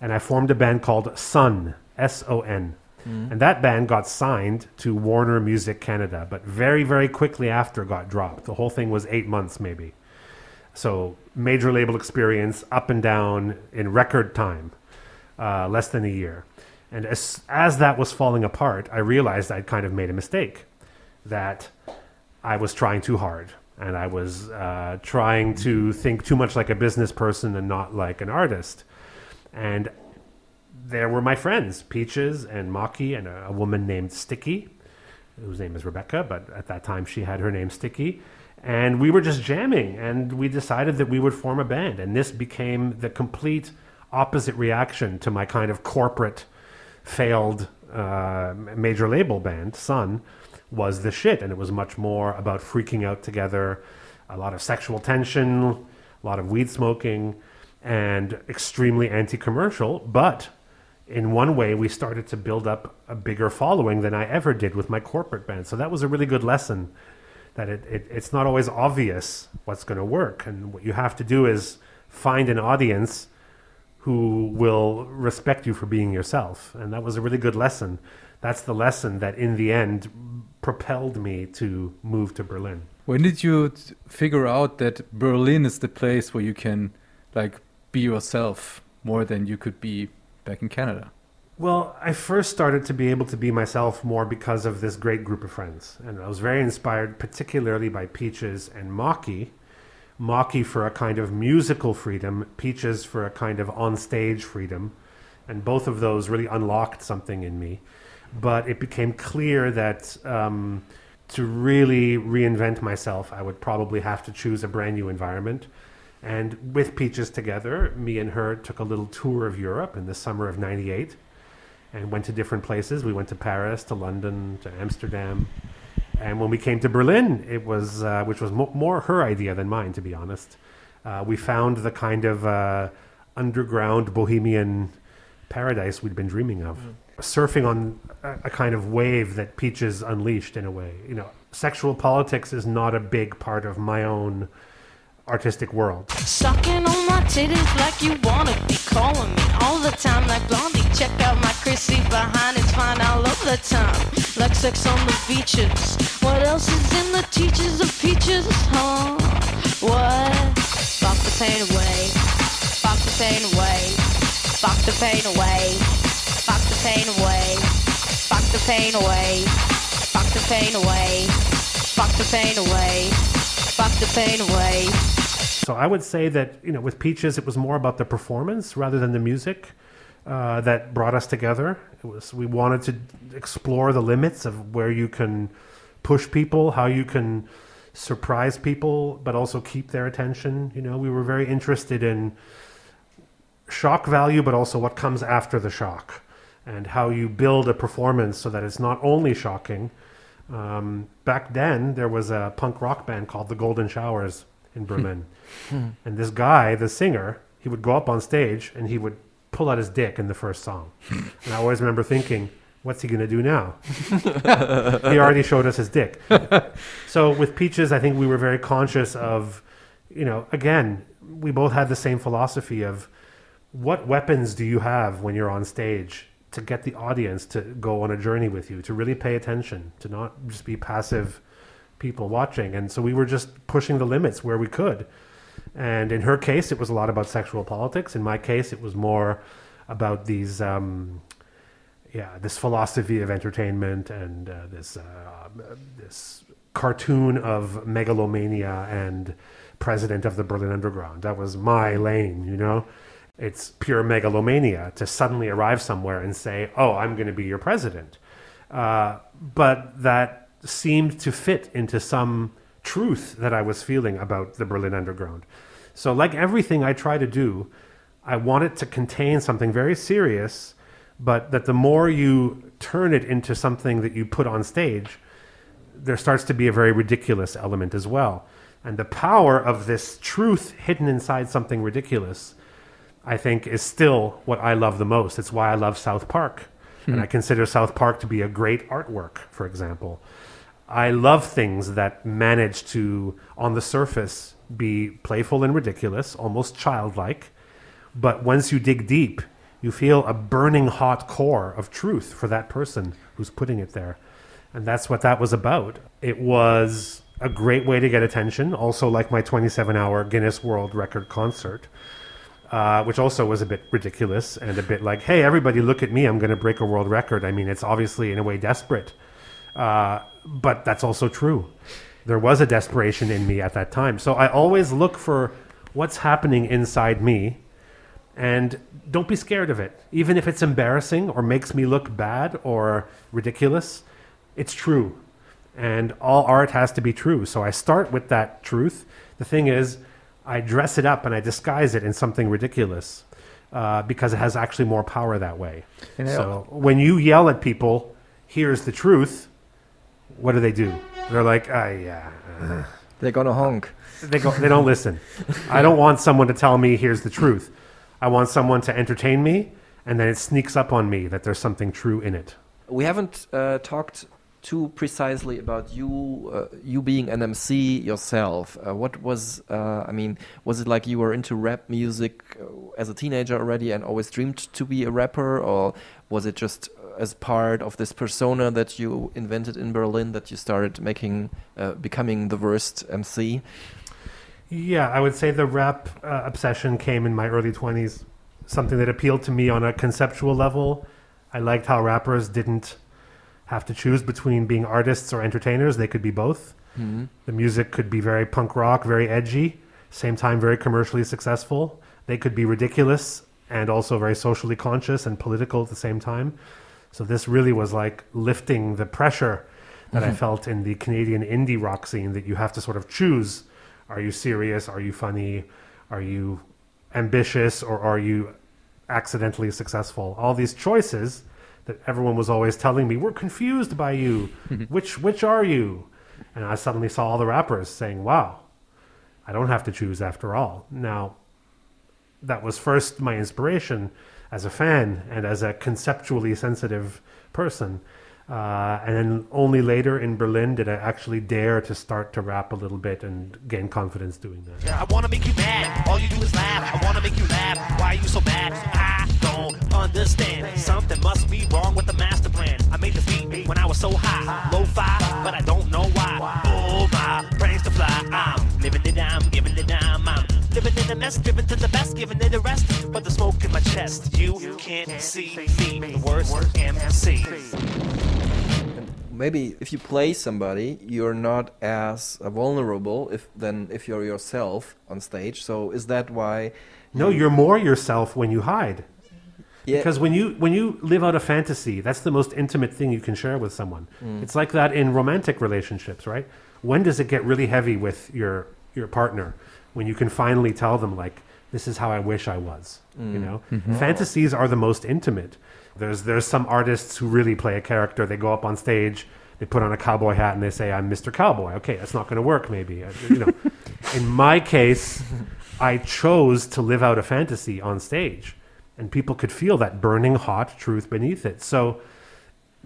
And I formed a band called Son, S O N. And that band got signed to Warner Music Canada, but very, very quickly after got dropped. The whole thing was eight months, maybe. So major label experience up and down in record time, uh, less than a year. And as, as that was falling apart, I realized I'd kind of made a mistake, that I was trying too hard. And I was uh, trying to think too much like a business person and not like an artist. And there were my friends, Peaches and Mocky, and a, a woman named Sticky, whose name is Rebecca, but at that time she had her name Sticky. And we were just jamming, and we decided that we would form a band. And this became the complete opposite reaction to my kind of corporate, failed uh, major label band, Son, was the shit. And it was much more about freaking out together, a lot of sexual tension, a lot of weed smoking, and extremely anti commercial. But in one way, we started to build up a bigger following than I ever did with my corporate band. So that was a really good lesson that it, it, it's not always obvious what's going to work. And what you have to do is find an audience who will respect you for being yourself. And that was a really good lesson. That's the lesson that in the end propelled me to move to Berlin. When did you t- figure out that Berlin is the place where you can like be yourself more than you could be back in Canada? Well, I first started to be able to be myself more because of this great group of friends. And I was very inspired, particularly by Peaches and Mocky. Mocky for a kind of musical freedom, Peaches for a kind of on-stage freedom. And both of those really unlocked something in me. But it became clear that um, to really reinvent myself, I would probably have to choose a brand new environment. And with Peaches together, me and her took a little tour of Europe in the summer of 98 and went to different places. We went to Paris, to London, to Amsterdam. And when we came to Berlin, it was, uh, which was mo- more her idea than mine, to be honest. Uh, we found the kind of uh, underground bohemian paradise we'd been dreaming of. Surfing on a, kind of wave that Peaches unleashed in a way. You know, sexual politics is not a big part of my own artistic world. Sucking on my titties like you wanna be calling me all the time like Blondie. Check out my Chrissy behind, it's fine all of the time. Like sex on the beaches. What else is in the teachers of peaches, huh? What? Fuck the pain away. Fuck the pain away. Fuck the pain away. Fuck the pain away. Fuck the pain away. Fuck the pain away. Fuck the pain away. Fuck the pain away. So I would say that you know, with Peaches, it was more about the performance rather than the music uh, that brought us together. It was we wanted to explore the limits of where you can push people, how you can surprise people, but also keep their attention. You know, we were very interested in shock value, but also what comes after the shock, and how you build a performance so that it's not only shocking. Um, back then, there was a punk rock band called the Golden Showers in Berlin, [laughs] and this guy, the singer, he would go up on stage and he would pull out his dick in the first song, [laughs] and I always remember thinking. What's he going to do now? [laughs] he already showed us his dick. so with Peaches, I think we were very conscious of, you know, again, we both had the same philosophy of what weapons do you have when you're on stage to get the audience to go on a journey with you, to really pay attention, to not just be passive people watching. And so we were just pushing the limits where we could. And in her case, it was a lot about sexual politics. In my case, it was more about these, um, yeah, this philosophy of entertainment and uh, this uh, this cartoon of megalomania and president of the Berlin Underground. That was my lane, you know. It's pure megalomania to suddenly arrive somewhere and say, "Oh, I'm going to be your president." uh, but that seemed to fit into some truth that I was feeling about the Berlin Underground. So, like everything I try to do, I want it to contain something very serious, but that the more you turn it into something that you put on stage, there starts to be a very ridiculous element as well. And the power of this truth hidden inside something ridiculous, I think, is still what I love the most. It's why I love South Park. And I hmm. consider South Park to be a great artwork, for example. I love things that manage to, on the surface, be playful and ridiculous, almost childlike. But once you dig deep, you feel a burning hot core of truth for that person who's putting it there. And that's what that was about. It was a great way to get attention, also like my 27 hour Guinness World Record concert. Uh, which also was a bit ridiculous and a bit like, hey, everybody, look at me. I'm going to break a world record. I mean, it's obviously in a way desperate. Uh, but that's also true. There was a desperation in me at that time. So I always look for what's happening inside me and don't be scared of it. Even if it's embarrassing or makes me look bad or ridiculous, it's true. And all art has to be true. So I start with that truth. The thing is, I dress it up and I disguise it in something ridiculous uh, because it has actually more power that way. So when you yell at people, here's the truth, what do they do? They're like, ah, yeah. uh." They're gonna honk. They, go, they don't listen. I don't want someone to tell me, here's the truth. I want someone to entertain me, and then it sneaks up on me that there's something true in it. We haven't uh, talked too precisely about you, uh, you being an MC yourself. Uh, what was, uh, I mean, was it like you were into rap music uh, as a teenager already and always dreamed to be a rapper, or was it just as part of this persona that you invented in Berlin that you started making, uh, becoming the worst MC? Yeah, I would say the rap uh, obsession came in my early 20s. Something that appealed to me on a conceptual level. I liked how rappers didn't have to choose between being artists or entertainers, they could be both. Mhm. The music could be very punk rock, very edgy, same time very commercially successful. They could be ridiculous and also very socially conscious and political at the same time. So this really was like lifting the pressure that I Mhm. felt in the Canadian indie rock scene that you have to sort of choose are you serious? Are you funny? Are you ambitious? Or are you accidentally successful? All these choices that everyone was always telling me, we're confused by you. [laughs] which, which are you? And I suddenly saw all the rappers saying, wow, I don't have to choose after all. Now, that was first my inspiration as a fan and as a conceptually sensitive person. Uh, and then only later in Berlin did I actually dare to start to rap a little bit and gain confidence doing that. I wanna make you mad. All you do is laugh. I wanna make you laugh. Why are you so mad? I don't understand. Something must be wrong with the master plan. I made this beat when I was so high, low fi, but I don't know why. Oh my, brains to fly. I'm living it, I'm giving it, I'm, I'm living in the nest, giving to the best, giving it the rest. But the smoke in my chest, you can't see me, the worst MC. maybe if you play somebody, you're not as vulnerable if than if you're yourself on stage. So is that why? No, you're more yourself when you hide. Yeah. Because when you when you live out a fantasy, that's the most intimate thing you can share with someone. Mm. It's like that in romantic relationships, right? When does it get really heavy with your your partner? When you can finally tell them like this is how I wish I was, you Mm. know? Mhm. Fantasies are the most intimate. There's there's some artists who really play a character. They go up on stage, they put on a cowboy hat and they say I'm Mr. Cowboy. Okay, that's not going to work maybe. Uh, You know. [laughs] in my case, I chose to live out a fantasy on stage, and people could feel that burning hot truth beneath it. So,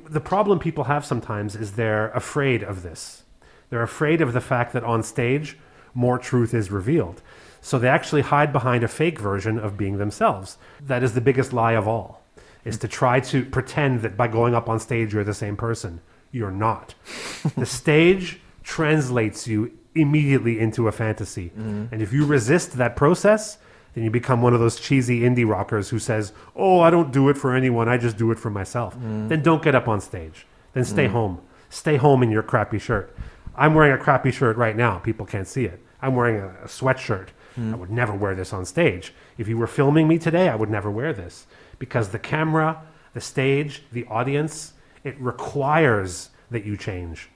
the problem people have sometimes is they're afraid of this. They're afraid of the fact that on stage, more truth is revealed. So, they actually hide behind a fake version of being themselves. That is the biggest lie of all, is to try to pretend that by going up on stage, you're the same person. You're not. [laughs] the stage translates you immediately into a fantasy. Mhm. And if you resist that process, then you become one of those cheesy indie rockers who says, "Oh, I don't do it for anyone. I just do it for myself." Mm. Then don't get up on stage. Then stay Mm. home. Stay home in your crappy shirt. I'm wearing a crappy shirt right now. People can't see it. I'm wearing a, a sweatshirt. Mm. I would never wear this on stage. If you were filming me today, I would never wear this because the camera, the stage, the audience It requires that you change.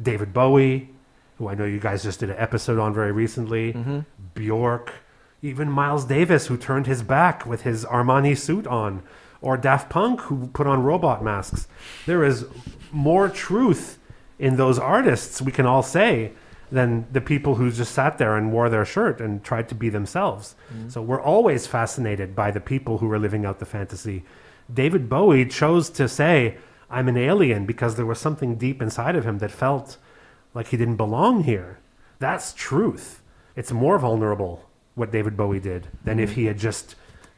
David Bowie, who I know you guys just did an episode on very recently, Bjork, even Miles Davis, who turned his back with his Armani suit on, or Daft Punk, who put on robot masks. There is more truth in those artists, we can all say, than the people who just sat there and wore their shirt and tried to be themselves. Mm-hmm. So we're always fascinated by the people who are living out the fantasy. David Bowie chose to say, I'm an alien because there was something deep inside of him that felt like he didn't belong here. That's truth. It's more vulnerable what David Bowie did than if he had just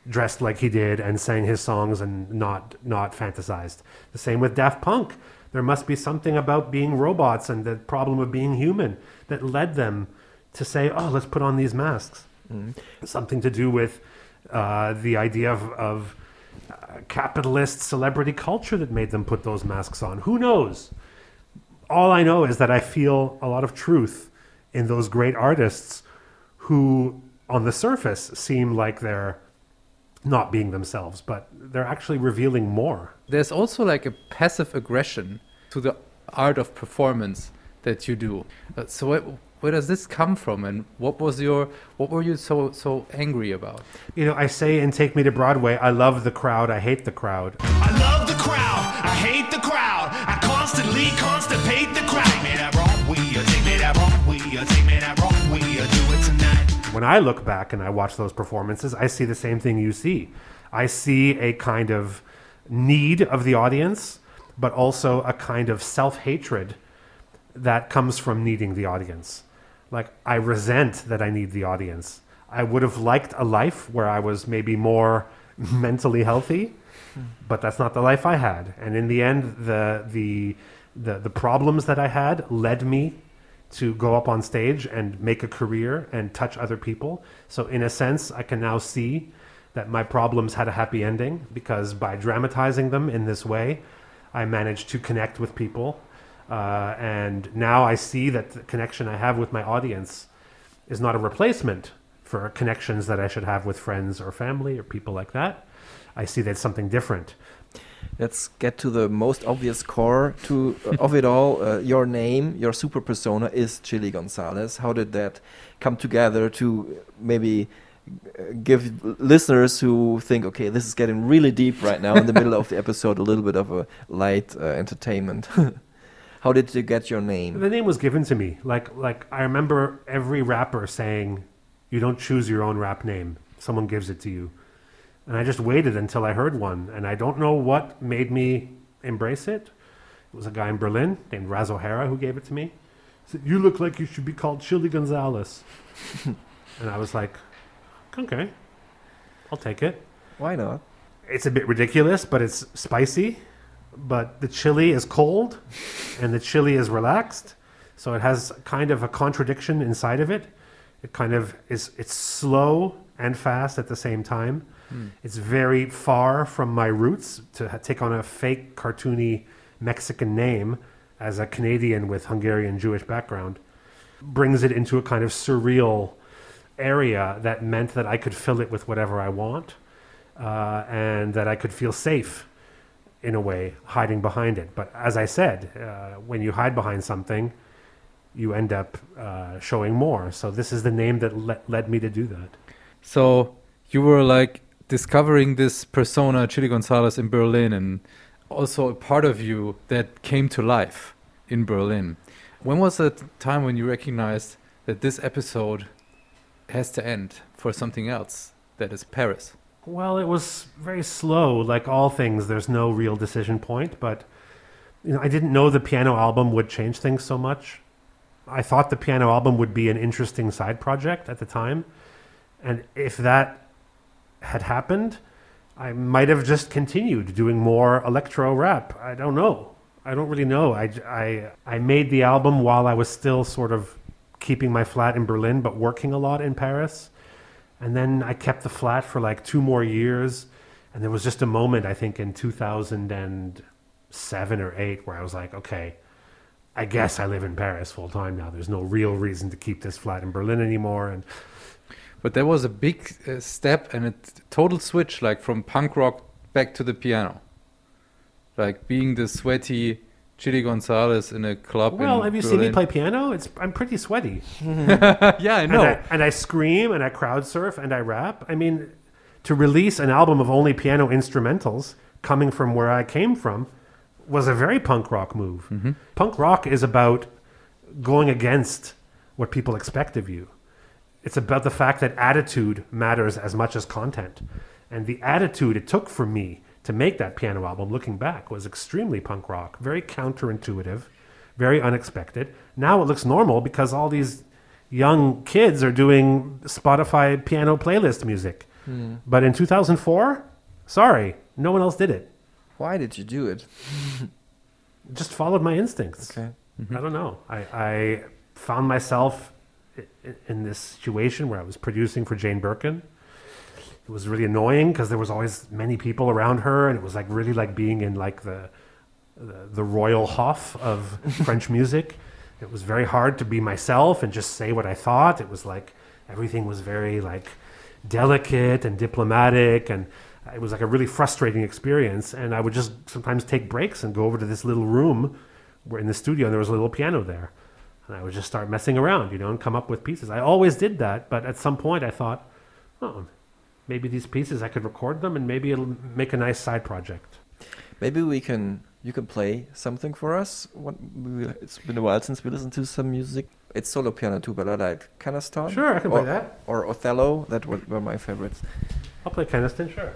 dressed like he did and sang his songs and not not fantasized. The same with Daft Punk. There must be something about being robots and the problem of being human that led them to say, "Oh, let's put on these masks." Something to do with uh, the idea of, of uh, capitalist celebrity culture that made them put those masks on. Who knows? All I know is that I feel a lot of truth in those great artists who, on the surface, seem like they're not being themselves, but they're actually revealing more. There's also like a passive aggression to the art of performance that you do. Uh, so where, where does this come from, and what was your what were you so so angry about? You know, I say in Take Me to Broadway, I love the crowd, I hate the crowd. I love the crowd. I hate the crowd. I constantly constipate the crowd. Take me that wrong way. Take me that wrong way. Take me that When I look back and I watch those performances, I see the same thing you see. I see a kind of need of the audience, but also a kind of self hatred that comes from needing the audience. Like, I resent that I need the audience. I would have liked a life where I was maybe more [laughs] mentally healthy, but that's not the life I had. And in the end, the, the, the, the problems that I had led me to go up on stage and make a career and touch other people. So, in a sense, I can now see that my problems had a happy ending because by dramatizing them in this way, I managed to connect with people. Uh, and now I see that the connection I have with my audience is not a replacement for connections that I should have with friends or family or people like that. I see that it's something different. Let's get to the most obvious core to uh, of it all. Uh, your name, your super persona is Chilly Gonzales. How did that come together to maybe uh, give listeners who think, okay, this is getting really deep right now in the middle of the episode, a little bit of a light uh, entertainment? [laughs] How did you get your name? The name was given to me. Like like I remember every rapper saying, "You don't choose your own rap name. Someone gives it to you." And I just waited until I heard one, and I don't know what made me embrace it. It was a guy in Berlin named Raz Ohara who gave it to me. He said, "You look like you should be called Chilly Gonzales." [laughs] and I was like, "Okay, I'll take it." Why not? It's a bit ridiculous, but it's spicy. But the chili is cold and the chili is relaxed. So it has kind of a contradiction inside of it. It kind of is it's slow and fast at the same time. It's very far from my roots to take on a fake cartoony Mexican name as a Canadian with Hungarian Jewish background brings it into a kind of surreal area that meant that I could fill it with whatever I want uh, and that I could feel safe in a way hiding behind it. But as I said, uh, when you hide behind something, you end up uh, showing more. So this is the name that le- led me to do that. So you were like discovering this persona, Chilly Gonzales, in Berlin, and also a part of you that came to life in Berlin. When was the time when you recognized that this episode has to end for something else that is Paris? Well, it was very slow. Like all things, there's no real decision point. But you know, I didn't know the piano album would change things so much. I thought the piano album would be an interesting side project at the time, and if that had happened, I might have just continued doing more electro rap. I don't know. I don't really know. I, I, I made the album while I was still sort of keeping my flat in Berlin, but working a lot in Paris. And then I kept the flat for like two more years. And there was just a moment, I think, in 2007 or 8 where I was like, okay, I guess I live in Paris full time now. There's no real reason to keep this flat in Berlin anymore. And But there was a big uh, step and a t- total switch, like from punk rock back to the piano. like being the sweaty Chilly Gonzales in a club. Well, have you seen me play piano? It's I'm pretty sweaty. [laughs] yeah, I And know. I, and I scream and I crowd surf and I rap. I mean, to release an album of only piano instrumentals coming from where I came from was a very punk rock move. Punk rock is about going against what people expect of you. It's about the fact that attitude matters as much as content. And the attitude it took for me to make that piano album, looking back, was extremely punk rock, very counterintuitive, very unexpected. Now it looks normal because all these young kids are doing Spotify piano playlist music. Hmm. But in 2004, sorry, no one else did it. Why did you do it? Just followed my instincts. Okay. I don't know. I, I found myself in this situation where I was producing for Jane Birkin. It was really annoying because there was always many people around her, and it was like really like being in like the the, the royal Hof of [laughs] French music. It was very hard to be myself and just say what I thought. It was like everything was very like delicate and diplomatic, and it was like a really frustrating experience. And I would just sometimes take breaks and go over to this little room where in the studio, and there was a little piano there. And I would just start messing around, you know, and come up with pieces. I always did that, but at some point I thought, oh, maybe these pieces I could record them and maybe it'll make a nice side project. Maybe we can you can play something for us. What, it's been a while since we listened to some music. It's solo piano too, but I like Kenaston. Sure, I can play or, that. Or Othello. That were, were my favorites. I'll play Kenaston, sure.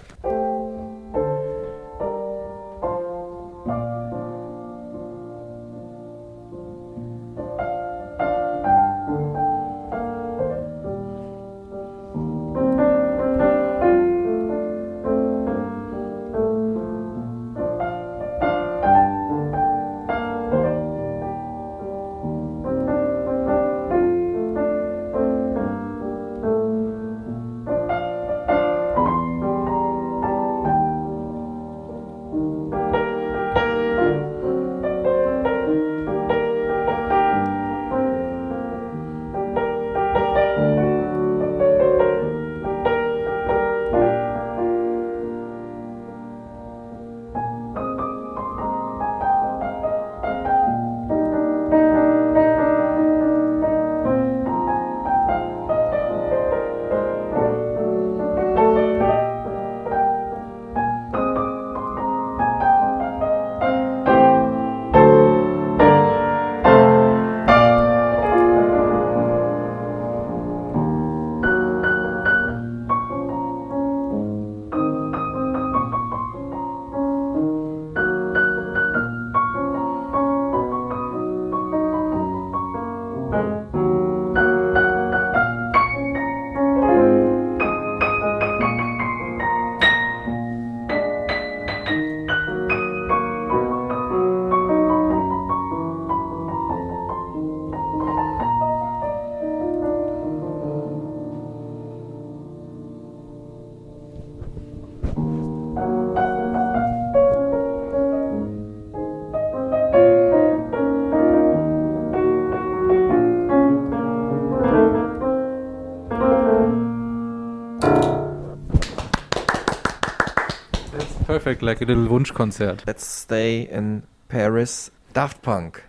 Perfect, like a little Wunschkonzert. Let's stay in Paris. Daft Punk.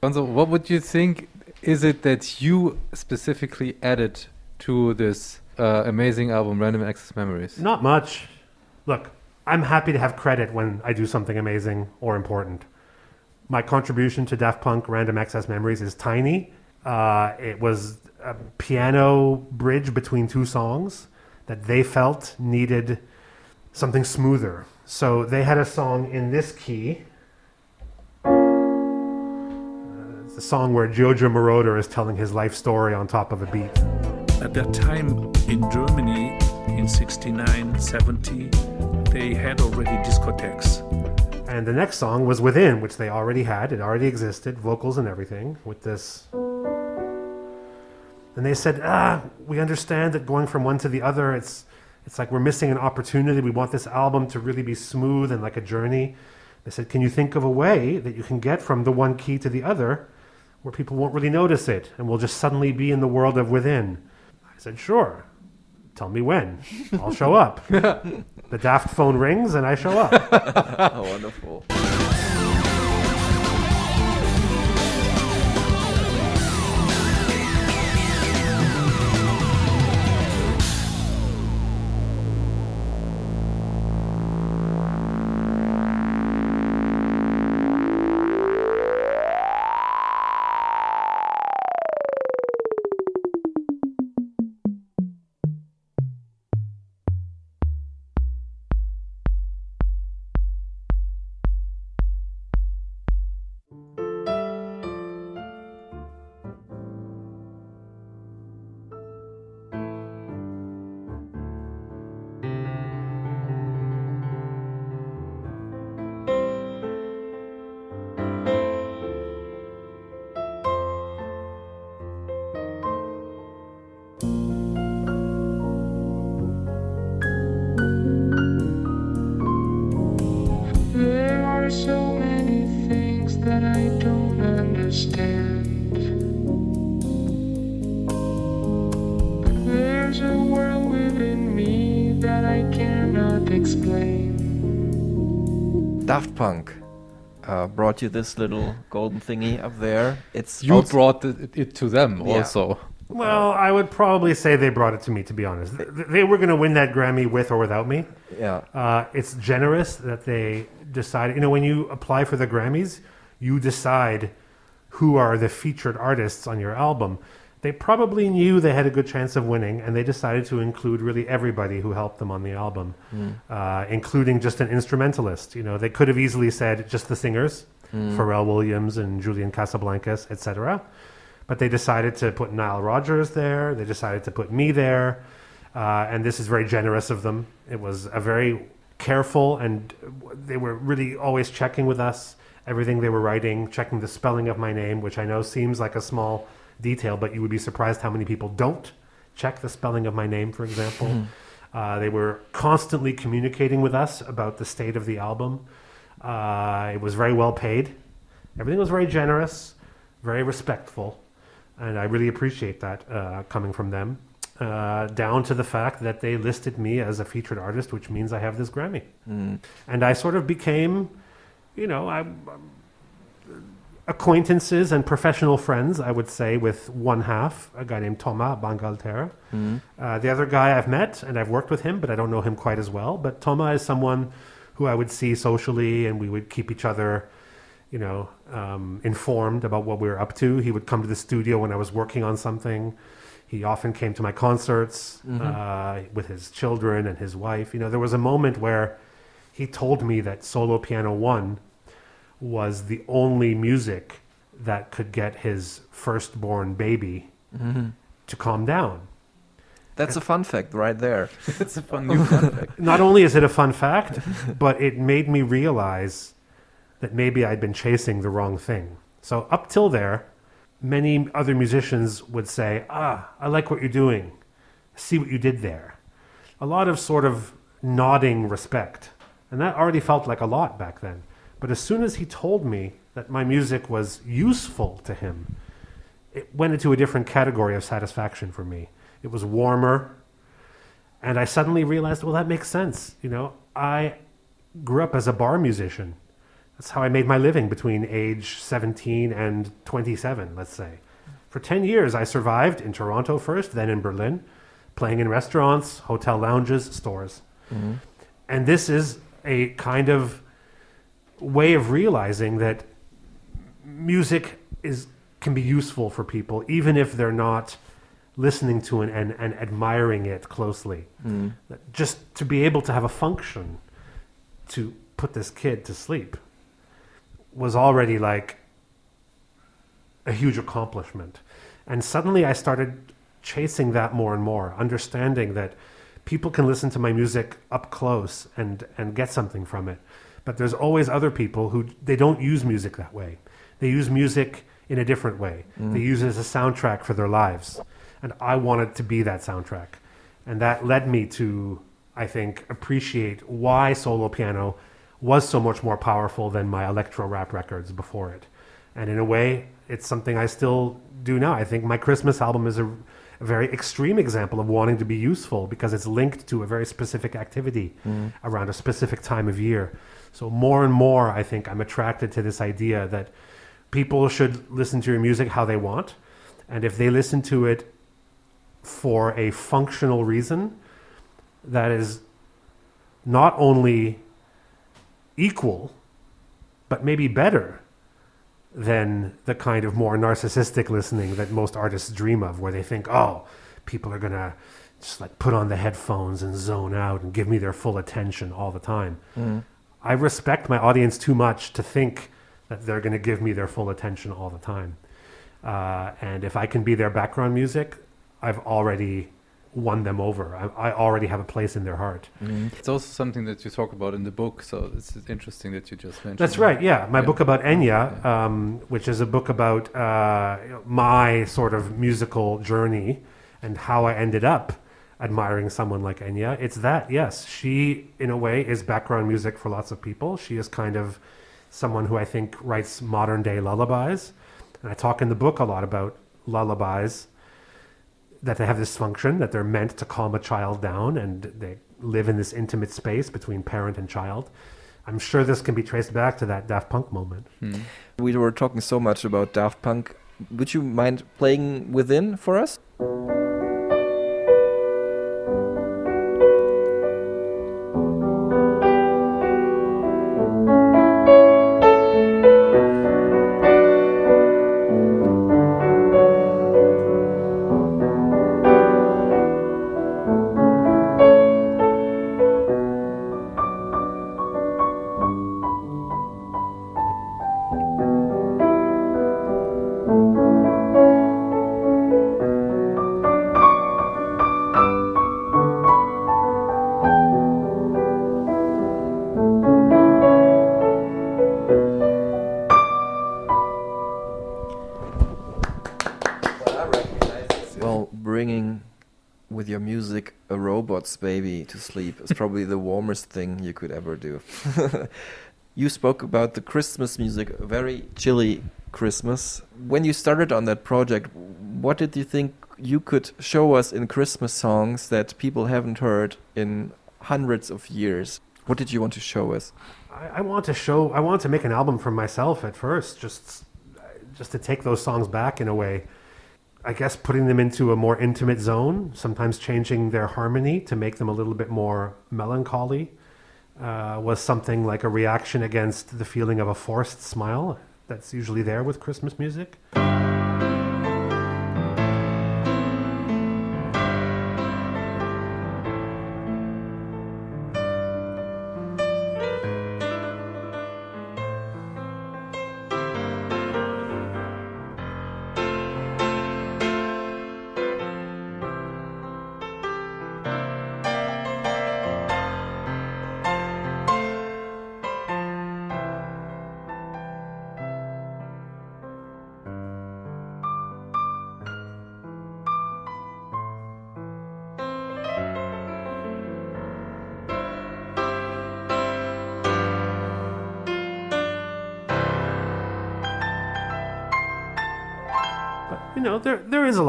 Gonzo, what would you think is it that you specifically added to this uh, amazing album, Random Access Memories? Not much. Look, I'm happy to have credit when I do something amazing or important. My contribution to Daft Punk Random Access Memories is tiny. Uh, it was a piano bridge between two songs that they felt needed something smoother. So they had a song in this key. Uh, it's a song where Giorgio Moroder is telling his life story on top of a beat. At that time in Germany, in 69, 70, they had already discotheques. And the next song was Within, which they already had. It already existed, vocals and everything, with this. And they said, ah, we understand that going from one to the other, it's, it's like we're missing an opportunity. We want this album to really be smooth and like a journey. They said, can you think of a way that you can get from the one key to the other where people won't really notice it and we'll just suddenly be in the world of Within? I said, sure. Tell me when. I'll show up. [laughs] the daft phone rings and I show up. [laughs] wonderful. Brought you this little golden thingy up there. It's You also- brought it, it to them Yeah. also. Well, I would probably say they brought it to me, to be honest. Th- They were going to win that Grammy with or without me. Yeah. Uh, it's generous that they decided. You know, when you apply for the Grammys, you decide who are the featured artists on your album. They probably knew they had a good chance of winning, and they decided to include really everybody who helped them on the album, Mm. uh, including just an instrumentalist. You know, they could have easily said just the singers, Mm. Pharrell Williams and Julian Casablancas, etc. But they decided to put Nile Rodgers there. They decided to put me there, uh, and this is very generous of them. It was a very careful, and they were really always checking with us everything they were writing, checking the spelling of my name, which I know seems like a small detail, but you would be surprised how many people don't check the spelling of my name, for example. Mhm. Uh, they were constantly communicating with us about the state of the album. Uh, it was very well paid. Everything was very generous, very respectful, and I really appreciate that uh, coming from them. Uh, down to the fact that they listed me as a featured artist, which means I have this Grammy. Mm. And I sort of became, you know, I, acquaintances and professional friends, I would say, with one half, a guy named Thomas Bangalter. Mhm. Uh, the other guy I've met and I've worked with him, but I don't know him quite as well. But Thomas is someone who I would see socially, and we would keep each other, you know, um, informed about what we were up to. He would come to the studio when I was working on something. He often came to my concerts Mhm. uh, with his children and his wife. You know, there was a moment where he told me that Solo Piano One was the only music that could get his firstborn baby Mhm. to calm down. That's a fun fact right there. [laughs] It's a fun [laughs] new fun fact. Not only is it a fun fact, but it made me realize that maybe I'd been chasing the wrong thing. So up till there, many other musicians would say, "Ah, I like what you're doing. See what you did there." A lot of sort of nodding respect. And that already felt like a lot back then. But as soon as he told me that my music was useful to him, it went into a different category of satisfaction for me. It was warmer, and I suddenly realized, well, that makes sense. You know, I grew up as a bar musician. That's how I made my living between age 17 and 27, let's say. For 10 years, I survived in Toronto first, then in Berlin, playing in restaurants, hotel lounges, stores. Mhm. And this is a kind of way of realizing that music is can be useful for people, even if they're not listening to it and, and admiring it closely. Mm. Just to be able to have a function to put this kid to sleep was already like a huge accomplishment. And suddenly I started chasing that more and more, understanding that people can listen to my music up close and, and get something from it. But there's always other people who they don't use music that way. They use music in a different way. Mm. They use it as a soundtrack for their lives. And I wanted to be that soundtrack. And that led me to, I think, appreciate why solo piano was so much more powerful than my electro rap records before it. And in a way, it's something I still do now. I think my Christmas album is a, a very extreme example of wanting to be useful because it's linked to a very specific activity Mm. around a specific time of year. So more and more, I think I'm attracted to this idea that people should listen to your music how they want. And if they listen to it for a functional reason that is not only equal, but maybe better than the kind of more narcissistic listening that most artists dream of, where they think, oh, people are going to just like put on the headphones and zone out and give me their full attention all the time. Mhm. I respect my audience too much to think that they're going to give me their full attention all the time. Uh, and if I can be their background music, I've already won them over. I, I already have a place in their heart. It's also something that you talk about in the book, so it's interesting that you just mentioned. That's right. Yeah, my book about Enya, um, which is a book about uh, my sort of musical journey and how I ended up admiring someone like Enya. It's that. Yes, she in a way is background music for lots of people. She is kind of someone who I think writes modern day lullabies, and I talk in the book a lot about lullabies that they have this function that they're meant to calm a child down and they live in this intimate space between parent and child I'm sure this can be traced back to that Daft Punk moment. Hmm. We were talking so much about Daft Punk. Would you mind playing within for us? Baby to sleep is probably the warmest thing you could ever do. [laughs] you spoke about the Christmas music, a very chilly Christmas. When you started on that project, what did you think you could show us in Christmas songs that people haven't heard in hundreds of years? What did you want to show us? I, I want to show. I want to make an album for myself at first, just just to take those songs back in a way. I guess putting them into a more intimate zone, sometimes changing their harmony to make them a little bit more melancholy, uh, was something like a reaction against the feeling of a forced smile that's usually there with Christmas music.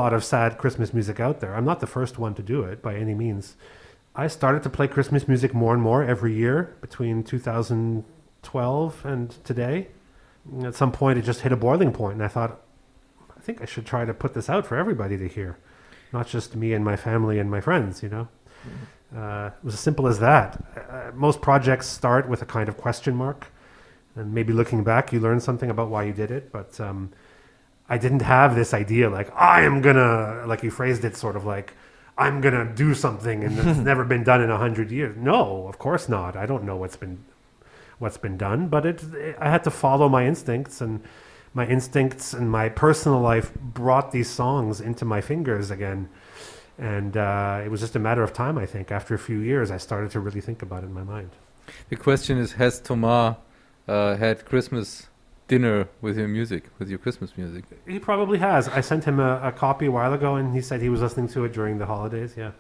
Lot of sad Christmas music out there. I'm not the first one to do it by any means. I started to play Christmas music more and more every year between 2012 and today. And At some point, it just hit a boiling point, and I thought, I think I should try to put this out for everybody to hear, not just me and my family and my friends. You know, uh, it was as simple as that. Uh, most projects start with a kind of question mark, and maybe looking back, you learn something about why you did it. But um, I didn't have this idea like I am gonna, like you phrased it, sort of like I'm gonna do something and it's [laughs] never been done in a hundred years. No, of course not. I don't know what's been what's been done, but it, I had to follow my instincts and my instincts and my personal life brought these songs into my fingers again. And uh, it was just a matter of time, I think. After a few years, I started to really think about it in my mind. The question is Has Thomas uh, had Christmas dinner with your music, with your Christmas music? He probably has. I sent him a, a copy a while ago, and he said he was listening to it during the holidays. Yeah.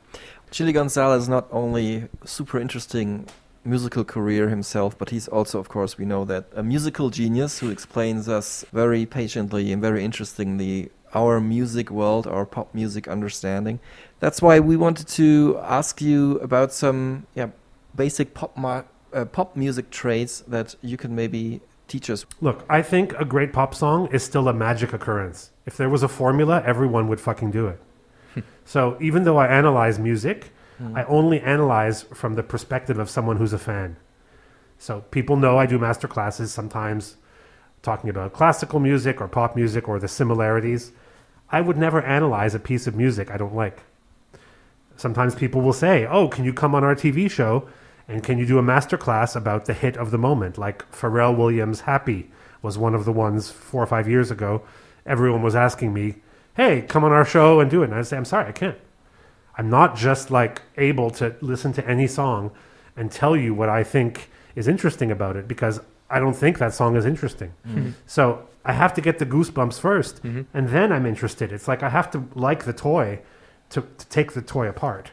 Chilly Gonzales not only super interesting musical career himself, but he's also, of course, we know that a musical genius who explains us very patiently and very interestingly our music world, our pop music understanding. That's why we wanted to ask you about some yeah basic pop mar- uh, pop music traits that you can maybe teach us. Look, I think a great pop song is still a magic occurrence. If there was a formula, everyone would fucking do it. [laughs] so even though I analyze music, hmm. I only analyze from the perspective of someone who's a fan. So people know I do master classes sometimes talking about classical music or pop music or the similarities. I would never analyze a piece of music I don't like. Sometimes people will say, "Oh, can you come on our TV show and can you do a master class about the hit of the moment?" Like Pharrell Williams' "Happy" was one of the ones 4 or 5 years ago. Everyone was asking me, "Hey, come on our show and do it." And I say, "I'm sorry, I can't." I'm not just like able to listen to any song and tell you what I think is interesting about it because I don't think that song is interesting. Mhm. So I have to get the goosebumps 1st Mhm. and then I'm interested. It's like I have to like the toy to, to take the toy apart.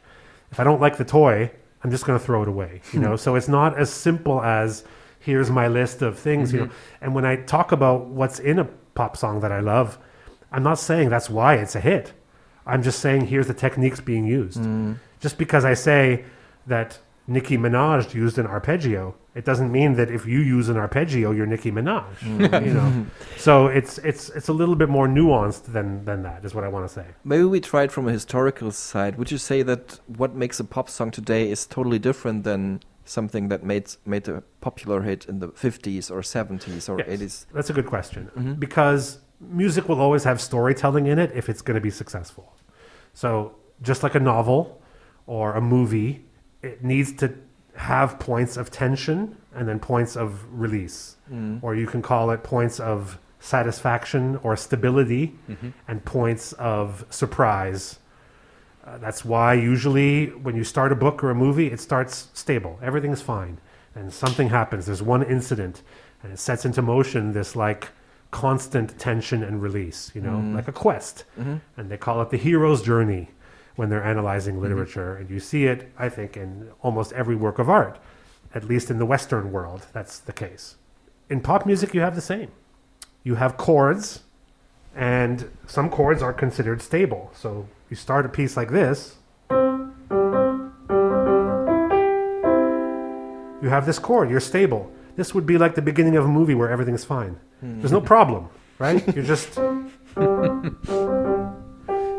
If I don't like the toy, I'm just going to throw it away, you hmm. know? so it's not as simple as here's my list of things, you know. Mm-hmm. And when I talk about what's in a pop song that I love, I'm not saying that's why it's a hit. I'm just saying here's the techniques being used. Mm. Just because I say that Nicki Minaj used an arpeggio It doesn't mean that if you use an arpeggio, you're Nicki Minaj. you know, [laughs] so it's it's it's a little bit more nuanced than than that. Is what I want to say. Maybe we try it from a historical side. Would you say that what makes a pop song today is totally different than something that made made a popular hit in the 50s or 70s or Yes, 80s? That's a good question Mhm. because music will always have storytelling in it if it's going to be successful. So just like a novel or a movie, it needs to have points of tension and then points of release, Mm. or you can call it points of satisfaction or stability Mhm. and points of surprise. Uh, that's why usually when you start a book or a movie, it starts stable. Everything's fine. And something happens. There's one incident and it sets into motion this like constant tension and release, you know, Mhm. like a quest. Mhm. And they call it the hero's journey when they're analyzing mm-hmm. literature. And you see it, I think, in almost every work of art, at least in the Western world, that's the case. In pop music, you have the same. You have chords, and some chords are considered stable. So you start a piece like this. You have this chord, you're stable. This would be like the beginning of a movie where everything's fine. There's no hmm. problem, right? [laughs] You're just. [laughs]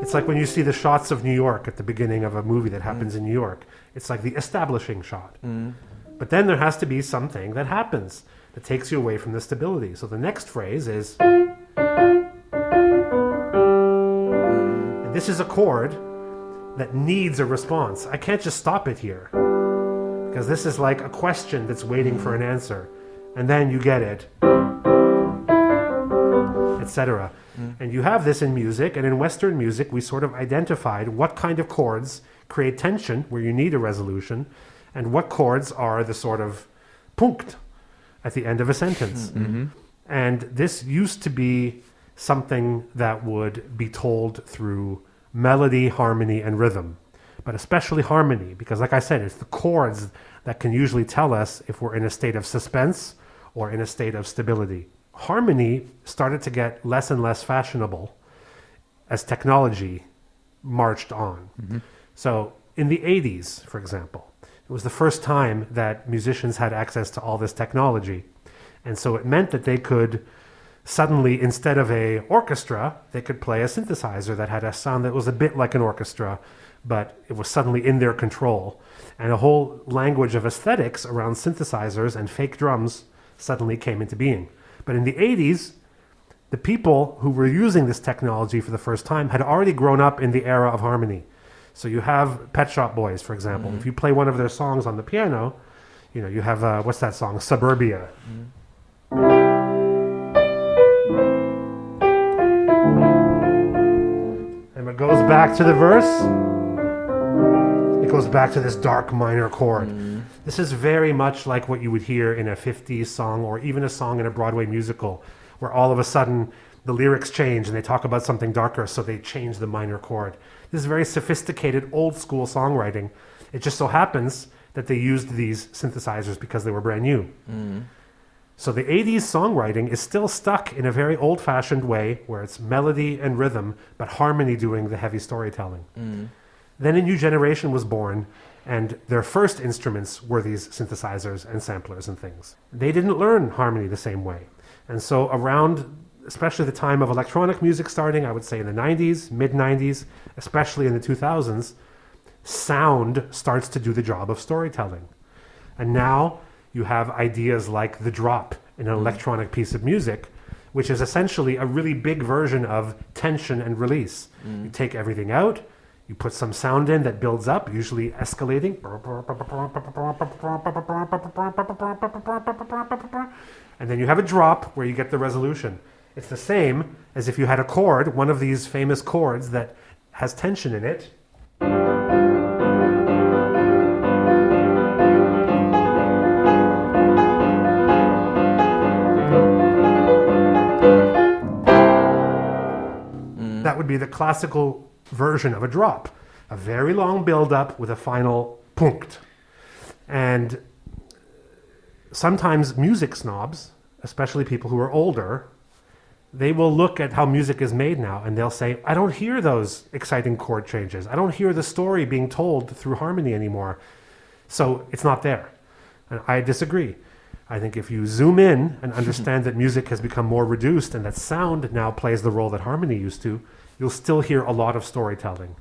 It's like when you see the shots of New York at the beginning of a movie that happens in New York. It's like the establishing shot. Mm. But then there has to be something that happens that takes you away from the stability. So the next phrase is. And this is a chord that needs a response. I can't just stop it here. Because this is like a question that's waiting for an answer. And then you get it, etc. And you have this in music, and in Western music, we sort of identified what kind of chords create tension, where you need a resolution, and what chords are the sort of punct at the end of a sentence. Mhm. And this used to be something that would be told through melody, harmony, and rhythm, but especially harmony, because, like I said, it's the chords that can usually tell us if we're in a state of suspense or in a state of stability. Harmony started to get less and less fashionable as technology marched on. Mm-hmm. So, in the 80s, for example, it was the first time that musicians had access to all this technology. And so it meant that they could suddenly, instead of a orchestra, they could play a synthesizer that had a sound that was a bit like an orchestra, but it was suddenly in their control. And a whole language of aesthetics around synthesizers and fake drums suddenly came into being. But in the 80s, the people who were using this technology for the first time had already grown up in the era of harmony. So you have Pet Shop Boys, for example. If mm-hmm. you play one of their songs on the piano, you know, you have, uh, what's that song? Suburbia. Mm-hmm. And it goes back to the verse. It goes back to this dark minor chord. Mm-hmm. This is very much like what you would hear in a 50s song or even a song in a Broadway musical, where all of a sudden the lyrics change and they talk about something darker, so they change the minor chord. This is very sophisticated, old school songwriting. It just so happens that they used these synthesizers because they were brand new. Mm-hmm. So the 80s songwriting is still stuck in a very old fashioned way where it's melody and rhythm, but harmony doing the heavy storytelling. Mm-hmm. Then a new generation was born, and their first instruments were these synthesizers and samplers and things. They didn't learn harmony the same way. And so, around especially the time of electronic music starting, I would say in the 90s, mid 90s, especially in the 2000s, sound starts to do the job of storytelling. And now you have ideas like the drop in an mm-hmm. electronic piece of music, which is essentially a really big version of tension and release. You mm-hmm. take everything out, you put some sound in that builds up, usually escalating. And then you have a drop where you get the resolution. It's the same as if you had a chord, one of these famous chords that has tension in it. That would be the classical version of a drop. A very long build up with a final punkt. And sometimes music snobs, especially people who are older, they will look at how music is made now and they'll say, I don't hear those exciting chord changes. I don't hear the story being told through harmony anymore. So it's not there. And I disagree. I think if you zoom in and [laughs] understand that music has become more reduced and that sound now plays the role that harmony used to, you'll still hear a lot of storytelling.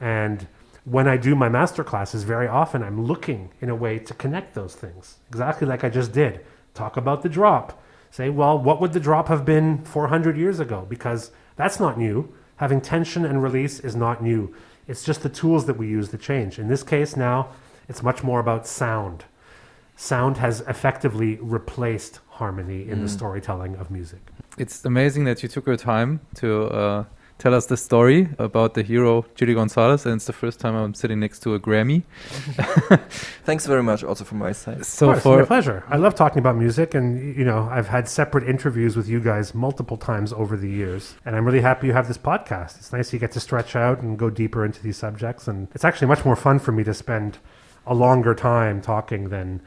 And when I do my master classes, very often I'm looking in a way to connect those things, exactly like I just did. Talk about the drop. Say, well, what would the drop have been 400 years ago? Because that's not new. Having tension and release is not new. It's just the tools that we use to change. In this case, now, it's much more about sound. Sound has effectively replaced harmony in the Mm. storytelling of music. It's amazing that you took your time to uh, tell us the story about the hero Chilly Gonzales, and it's the first time I'm sitting next to a Grammy. [laughs] Thanks very much also from my side. So of course, for my pleasure. I love talking about music, and you know, I've had separate interviews with you guys multiple times over the years, and I'm really happy you have this podcast. It's nice you get to stretch out and go deeper into these subjects, and it's actually much more fun for me to spend a longer time talking than.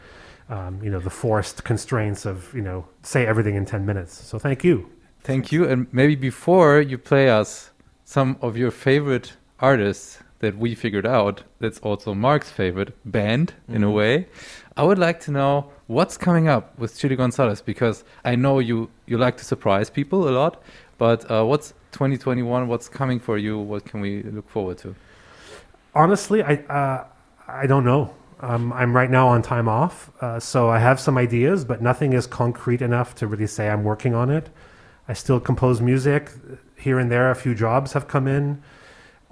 Um, you know the forced constraints of you know say everything in 10 minutes so thank you Thank you. And maybe before you play us some of your favorite artists that we figured out, that's also Mark's favorite band in a Mhm. way, I would like to know what's coming up with Chilly Gonzales because I know you, you like to surprise people a lot, but uh, what's 2021? What's coming for you? What can we look forward to? honestly i uh, i don't know um, i'm right now on time off uh, so i have some ideas but nothing is concrete enough to really say i'm working on it i still compose music here and there a few jobs have come in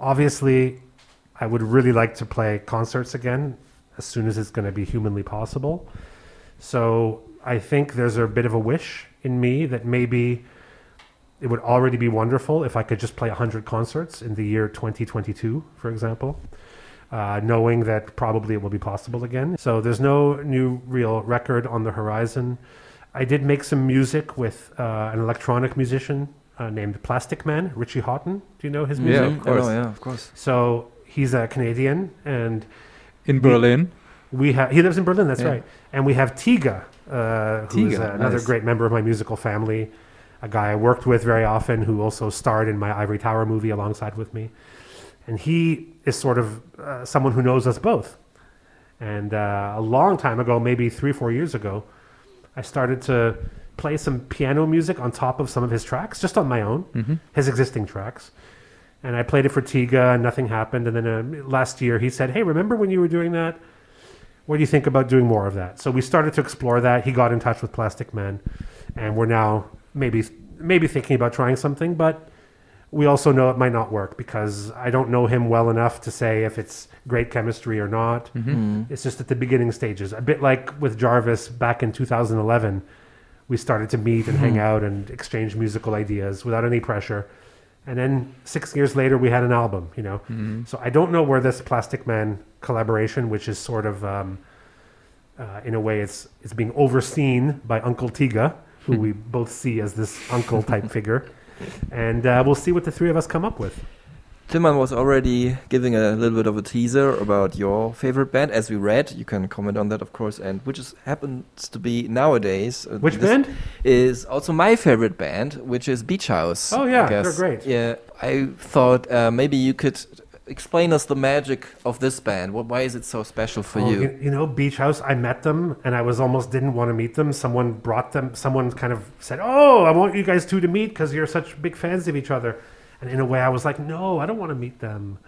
obviously i would really like to play concerts again as soon as it's going to be humanly possible so i think there's a bit of a wish in me that maybe it would already be wonderful if I could just play 100 concerts in the year 2022, for example, uh, knowing that probably it will be possible again. So there's no new real record on the horizon. I did make some music with uh, an electronic musician uh, named Plastikman, Richie Hawtin. Do you know his Yeah, music? of course. Oh, yeah, of course. So he's a Canadian and In we- Berlin? We have he lives in Berlin. That's Yeah. right. And we have Tiga, uh, who's Tiga, another nice. great member of my musical family, a guy I worked with very often, who also starred in my Ivory Tower movie alongside with me. And he is sort of uh, someone who knows us both. And uh, a long time ago, maybe three, four years ago, I started to play some piano music on top of some of his tracks, just on my own, Mhm. his existing tracks. And I played it for Tiga, and nothing happened. And then uh, last year, he said, "Hey, remember when you were doing that? What do you think about doing more of that?" So we started to explore that. He got in touch with Plastikman, and we're now maybe maybe thinking about trying something, but we also know it might not work because I don't know him well enough to say if it's great chemistry or not. Mhm. It's just at the beginning stages. A bit like with Jarvis back in 2011, we started to meet and hang Mhm. out and exchange musical ideas without any pressure. And then six years later, we had an album, you know. Mhm. So I don't know where this Plastikman collaboration, which is sort of, um, uh, in a way, it's it's being overseen by Uncle Tiga, who [laughs] we both see as this uncle type figure, and uh, we'll see what the three of us come up with. Tilman was already giving a little bit of a teaser about your favorite band, as we read. You can comment on that, of course, and which is, happens to be nowadays. uh, Which band? Is also my favorite band, which is Beach House. Oh, yeah, they're great. Yeah, I thought uh, maybe you could explain us the magic of this band. What, why is it so special for Oh, you? You know, Beach House. I met them, and I was almost didn't want to meet them. Someone brought them. Someone kind of said, "Oh, I want you guys two to meet because you're such big fans of each other." And in a way, I was like, "No, I don't want to meet them.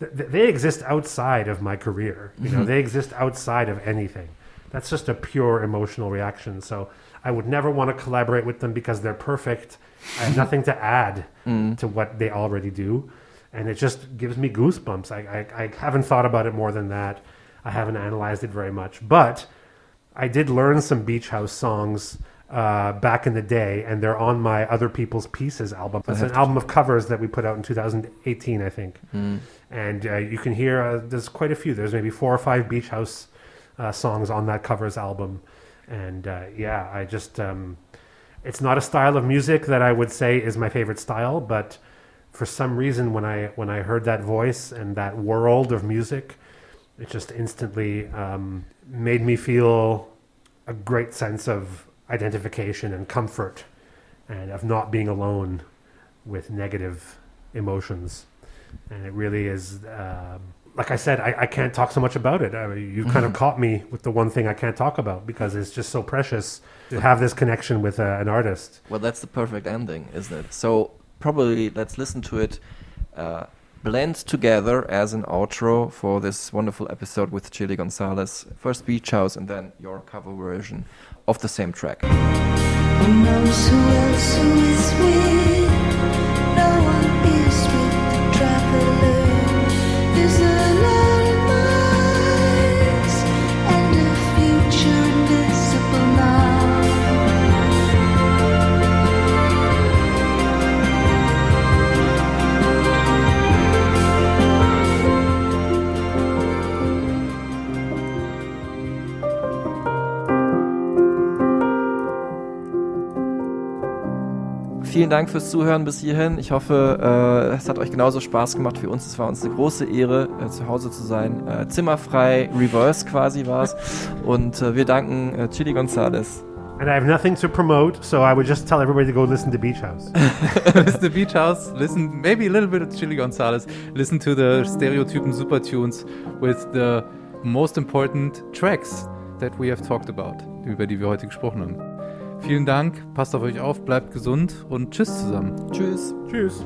Th- th- They exist outside of my career. You know, Mhm. they exist outside of anything. That's just a pure emotional reaction. So I would never want to collaborate with them because they're perfect. I have [laughs] nothing to add Mm. to what they already do." And it just gives me goosebumps. I, I, I haven't thought about it more than that. I haven't analyzed it very much, but I did learn some Beach House songs uh, back in the day, and they're on my Other People's Pieces album. It's an album of covers that we put out in 2018, I think. Mm. And uh, you can hear uh, there's quite a few. There's maybe four or five Beach House uh, songs on that covers album, and uh, yeah, I just um, it's not a style of music that I would say is my favorite style, but for some reason when I when I heard that voice and that world of music, it just instantly um, made me feel a great sense of identification and comfort, and of not being alone with negative emotions. And it really is um like I said, I, I can't talk so much about it. I mean, you kind of [laughs] caught me with the one thing I can't talk about because it's just so precious to have this connection with uh, an artist. Well, that's the perfect ending, isn't it? So probably let's listen to it uh, blend together as an outro for this wonderful episode with Chilly Gonzales. First Beach House and then your cover version of the same track. No Vielen Dank fürs Zuhören bis hierhin. Ich hoffe, äh, es hat euch genauso Spaß gemacht wie uns. Es war uns eine große Ehre, äh, zu Hause zu sein. Äh, zimmerfrei, reverse quasi war es. Und äh, wir danken äh, Chili Gonzalez. And I have nothing to promote, so I would just tell everybody to go listen to Beach House. [laughs] listen to Beach House, listen maybe a little bit of Chili Gonzalez, listen to the Stereotypen Super Tunes with the most important tracks that we have talked about, über die wir heute gesprochen haben. Vielen Dank, passt auf euch auf, bleibt gesund und tschüss zusammen. Tschüss. Tschüss.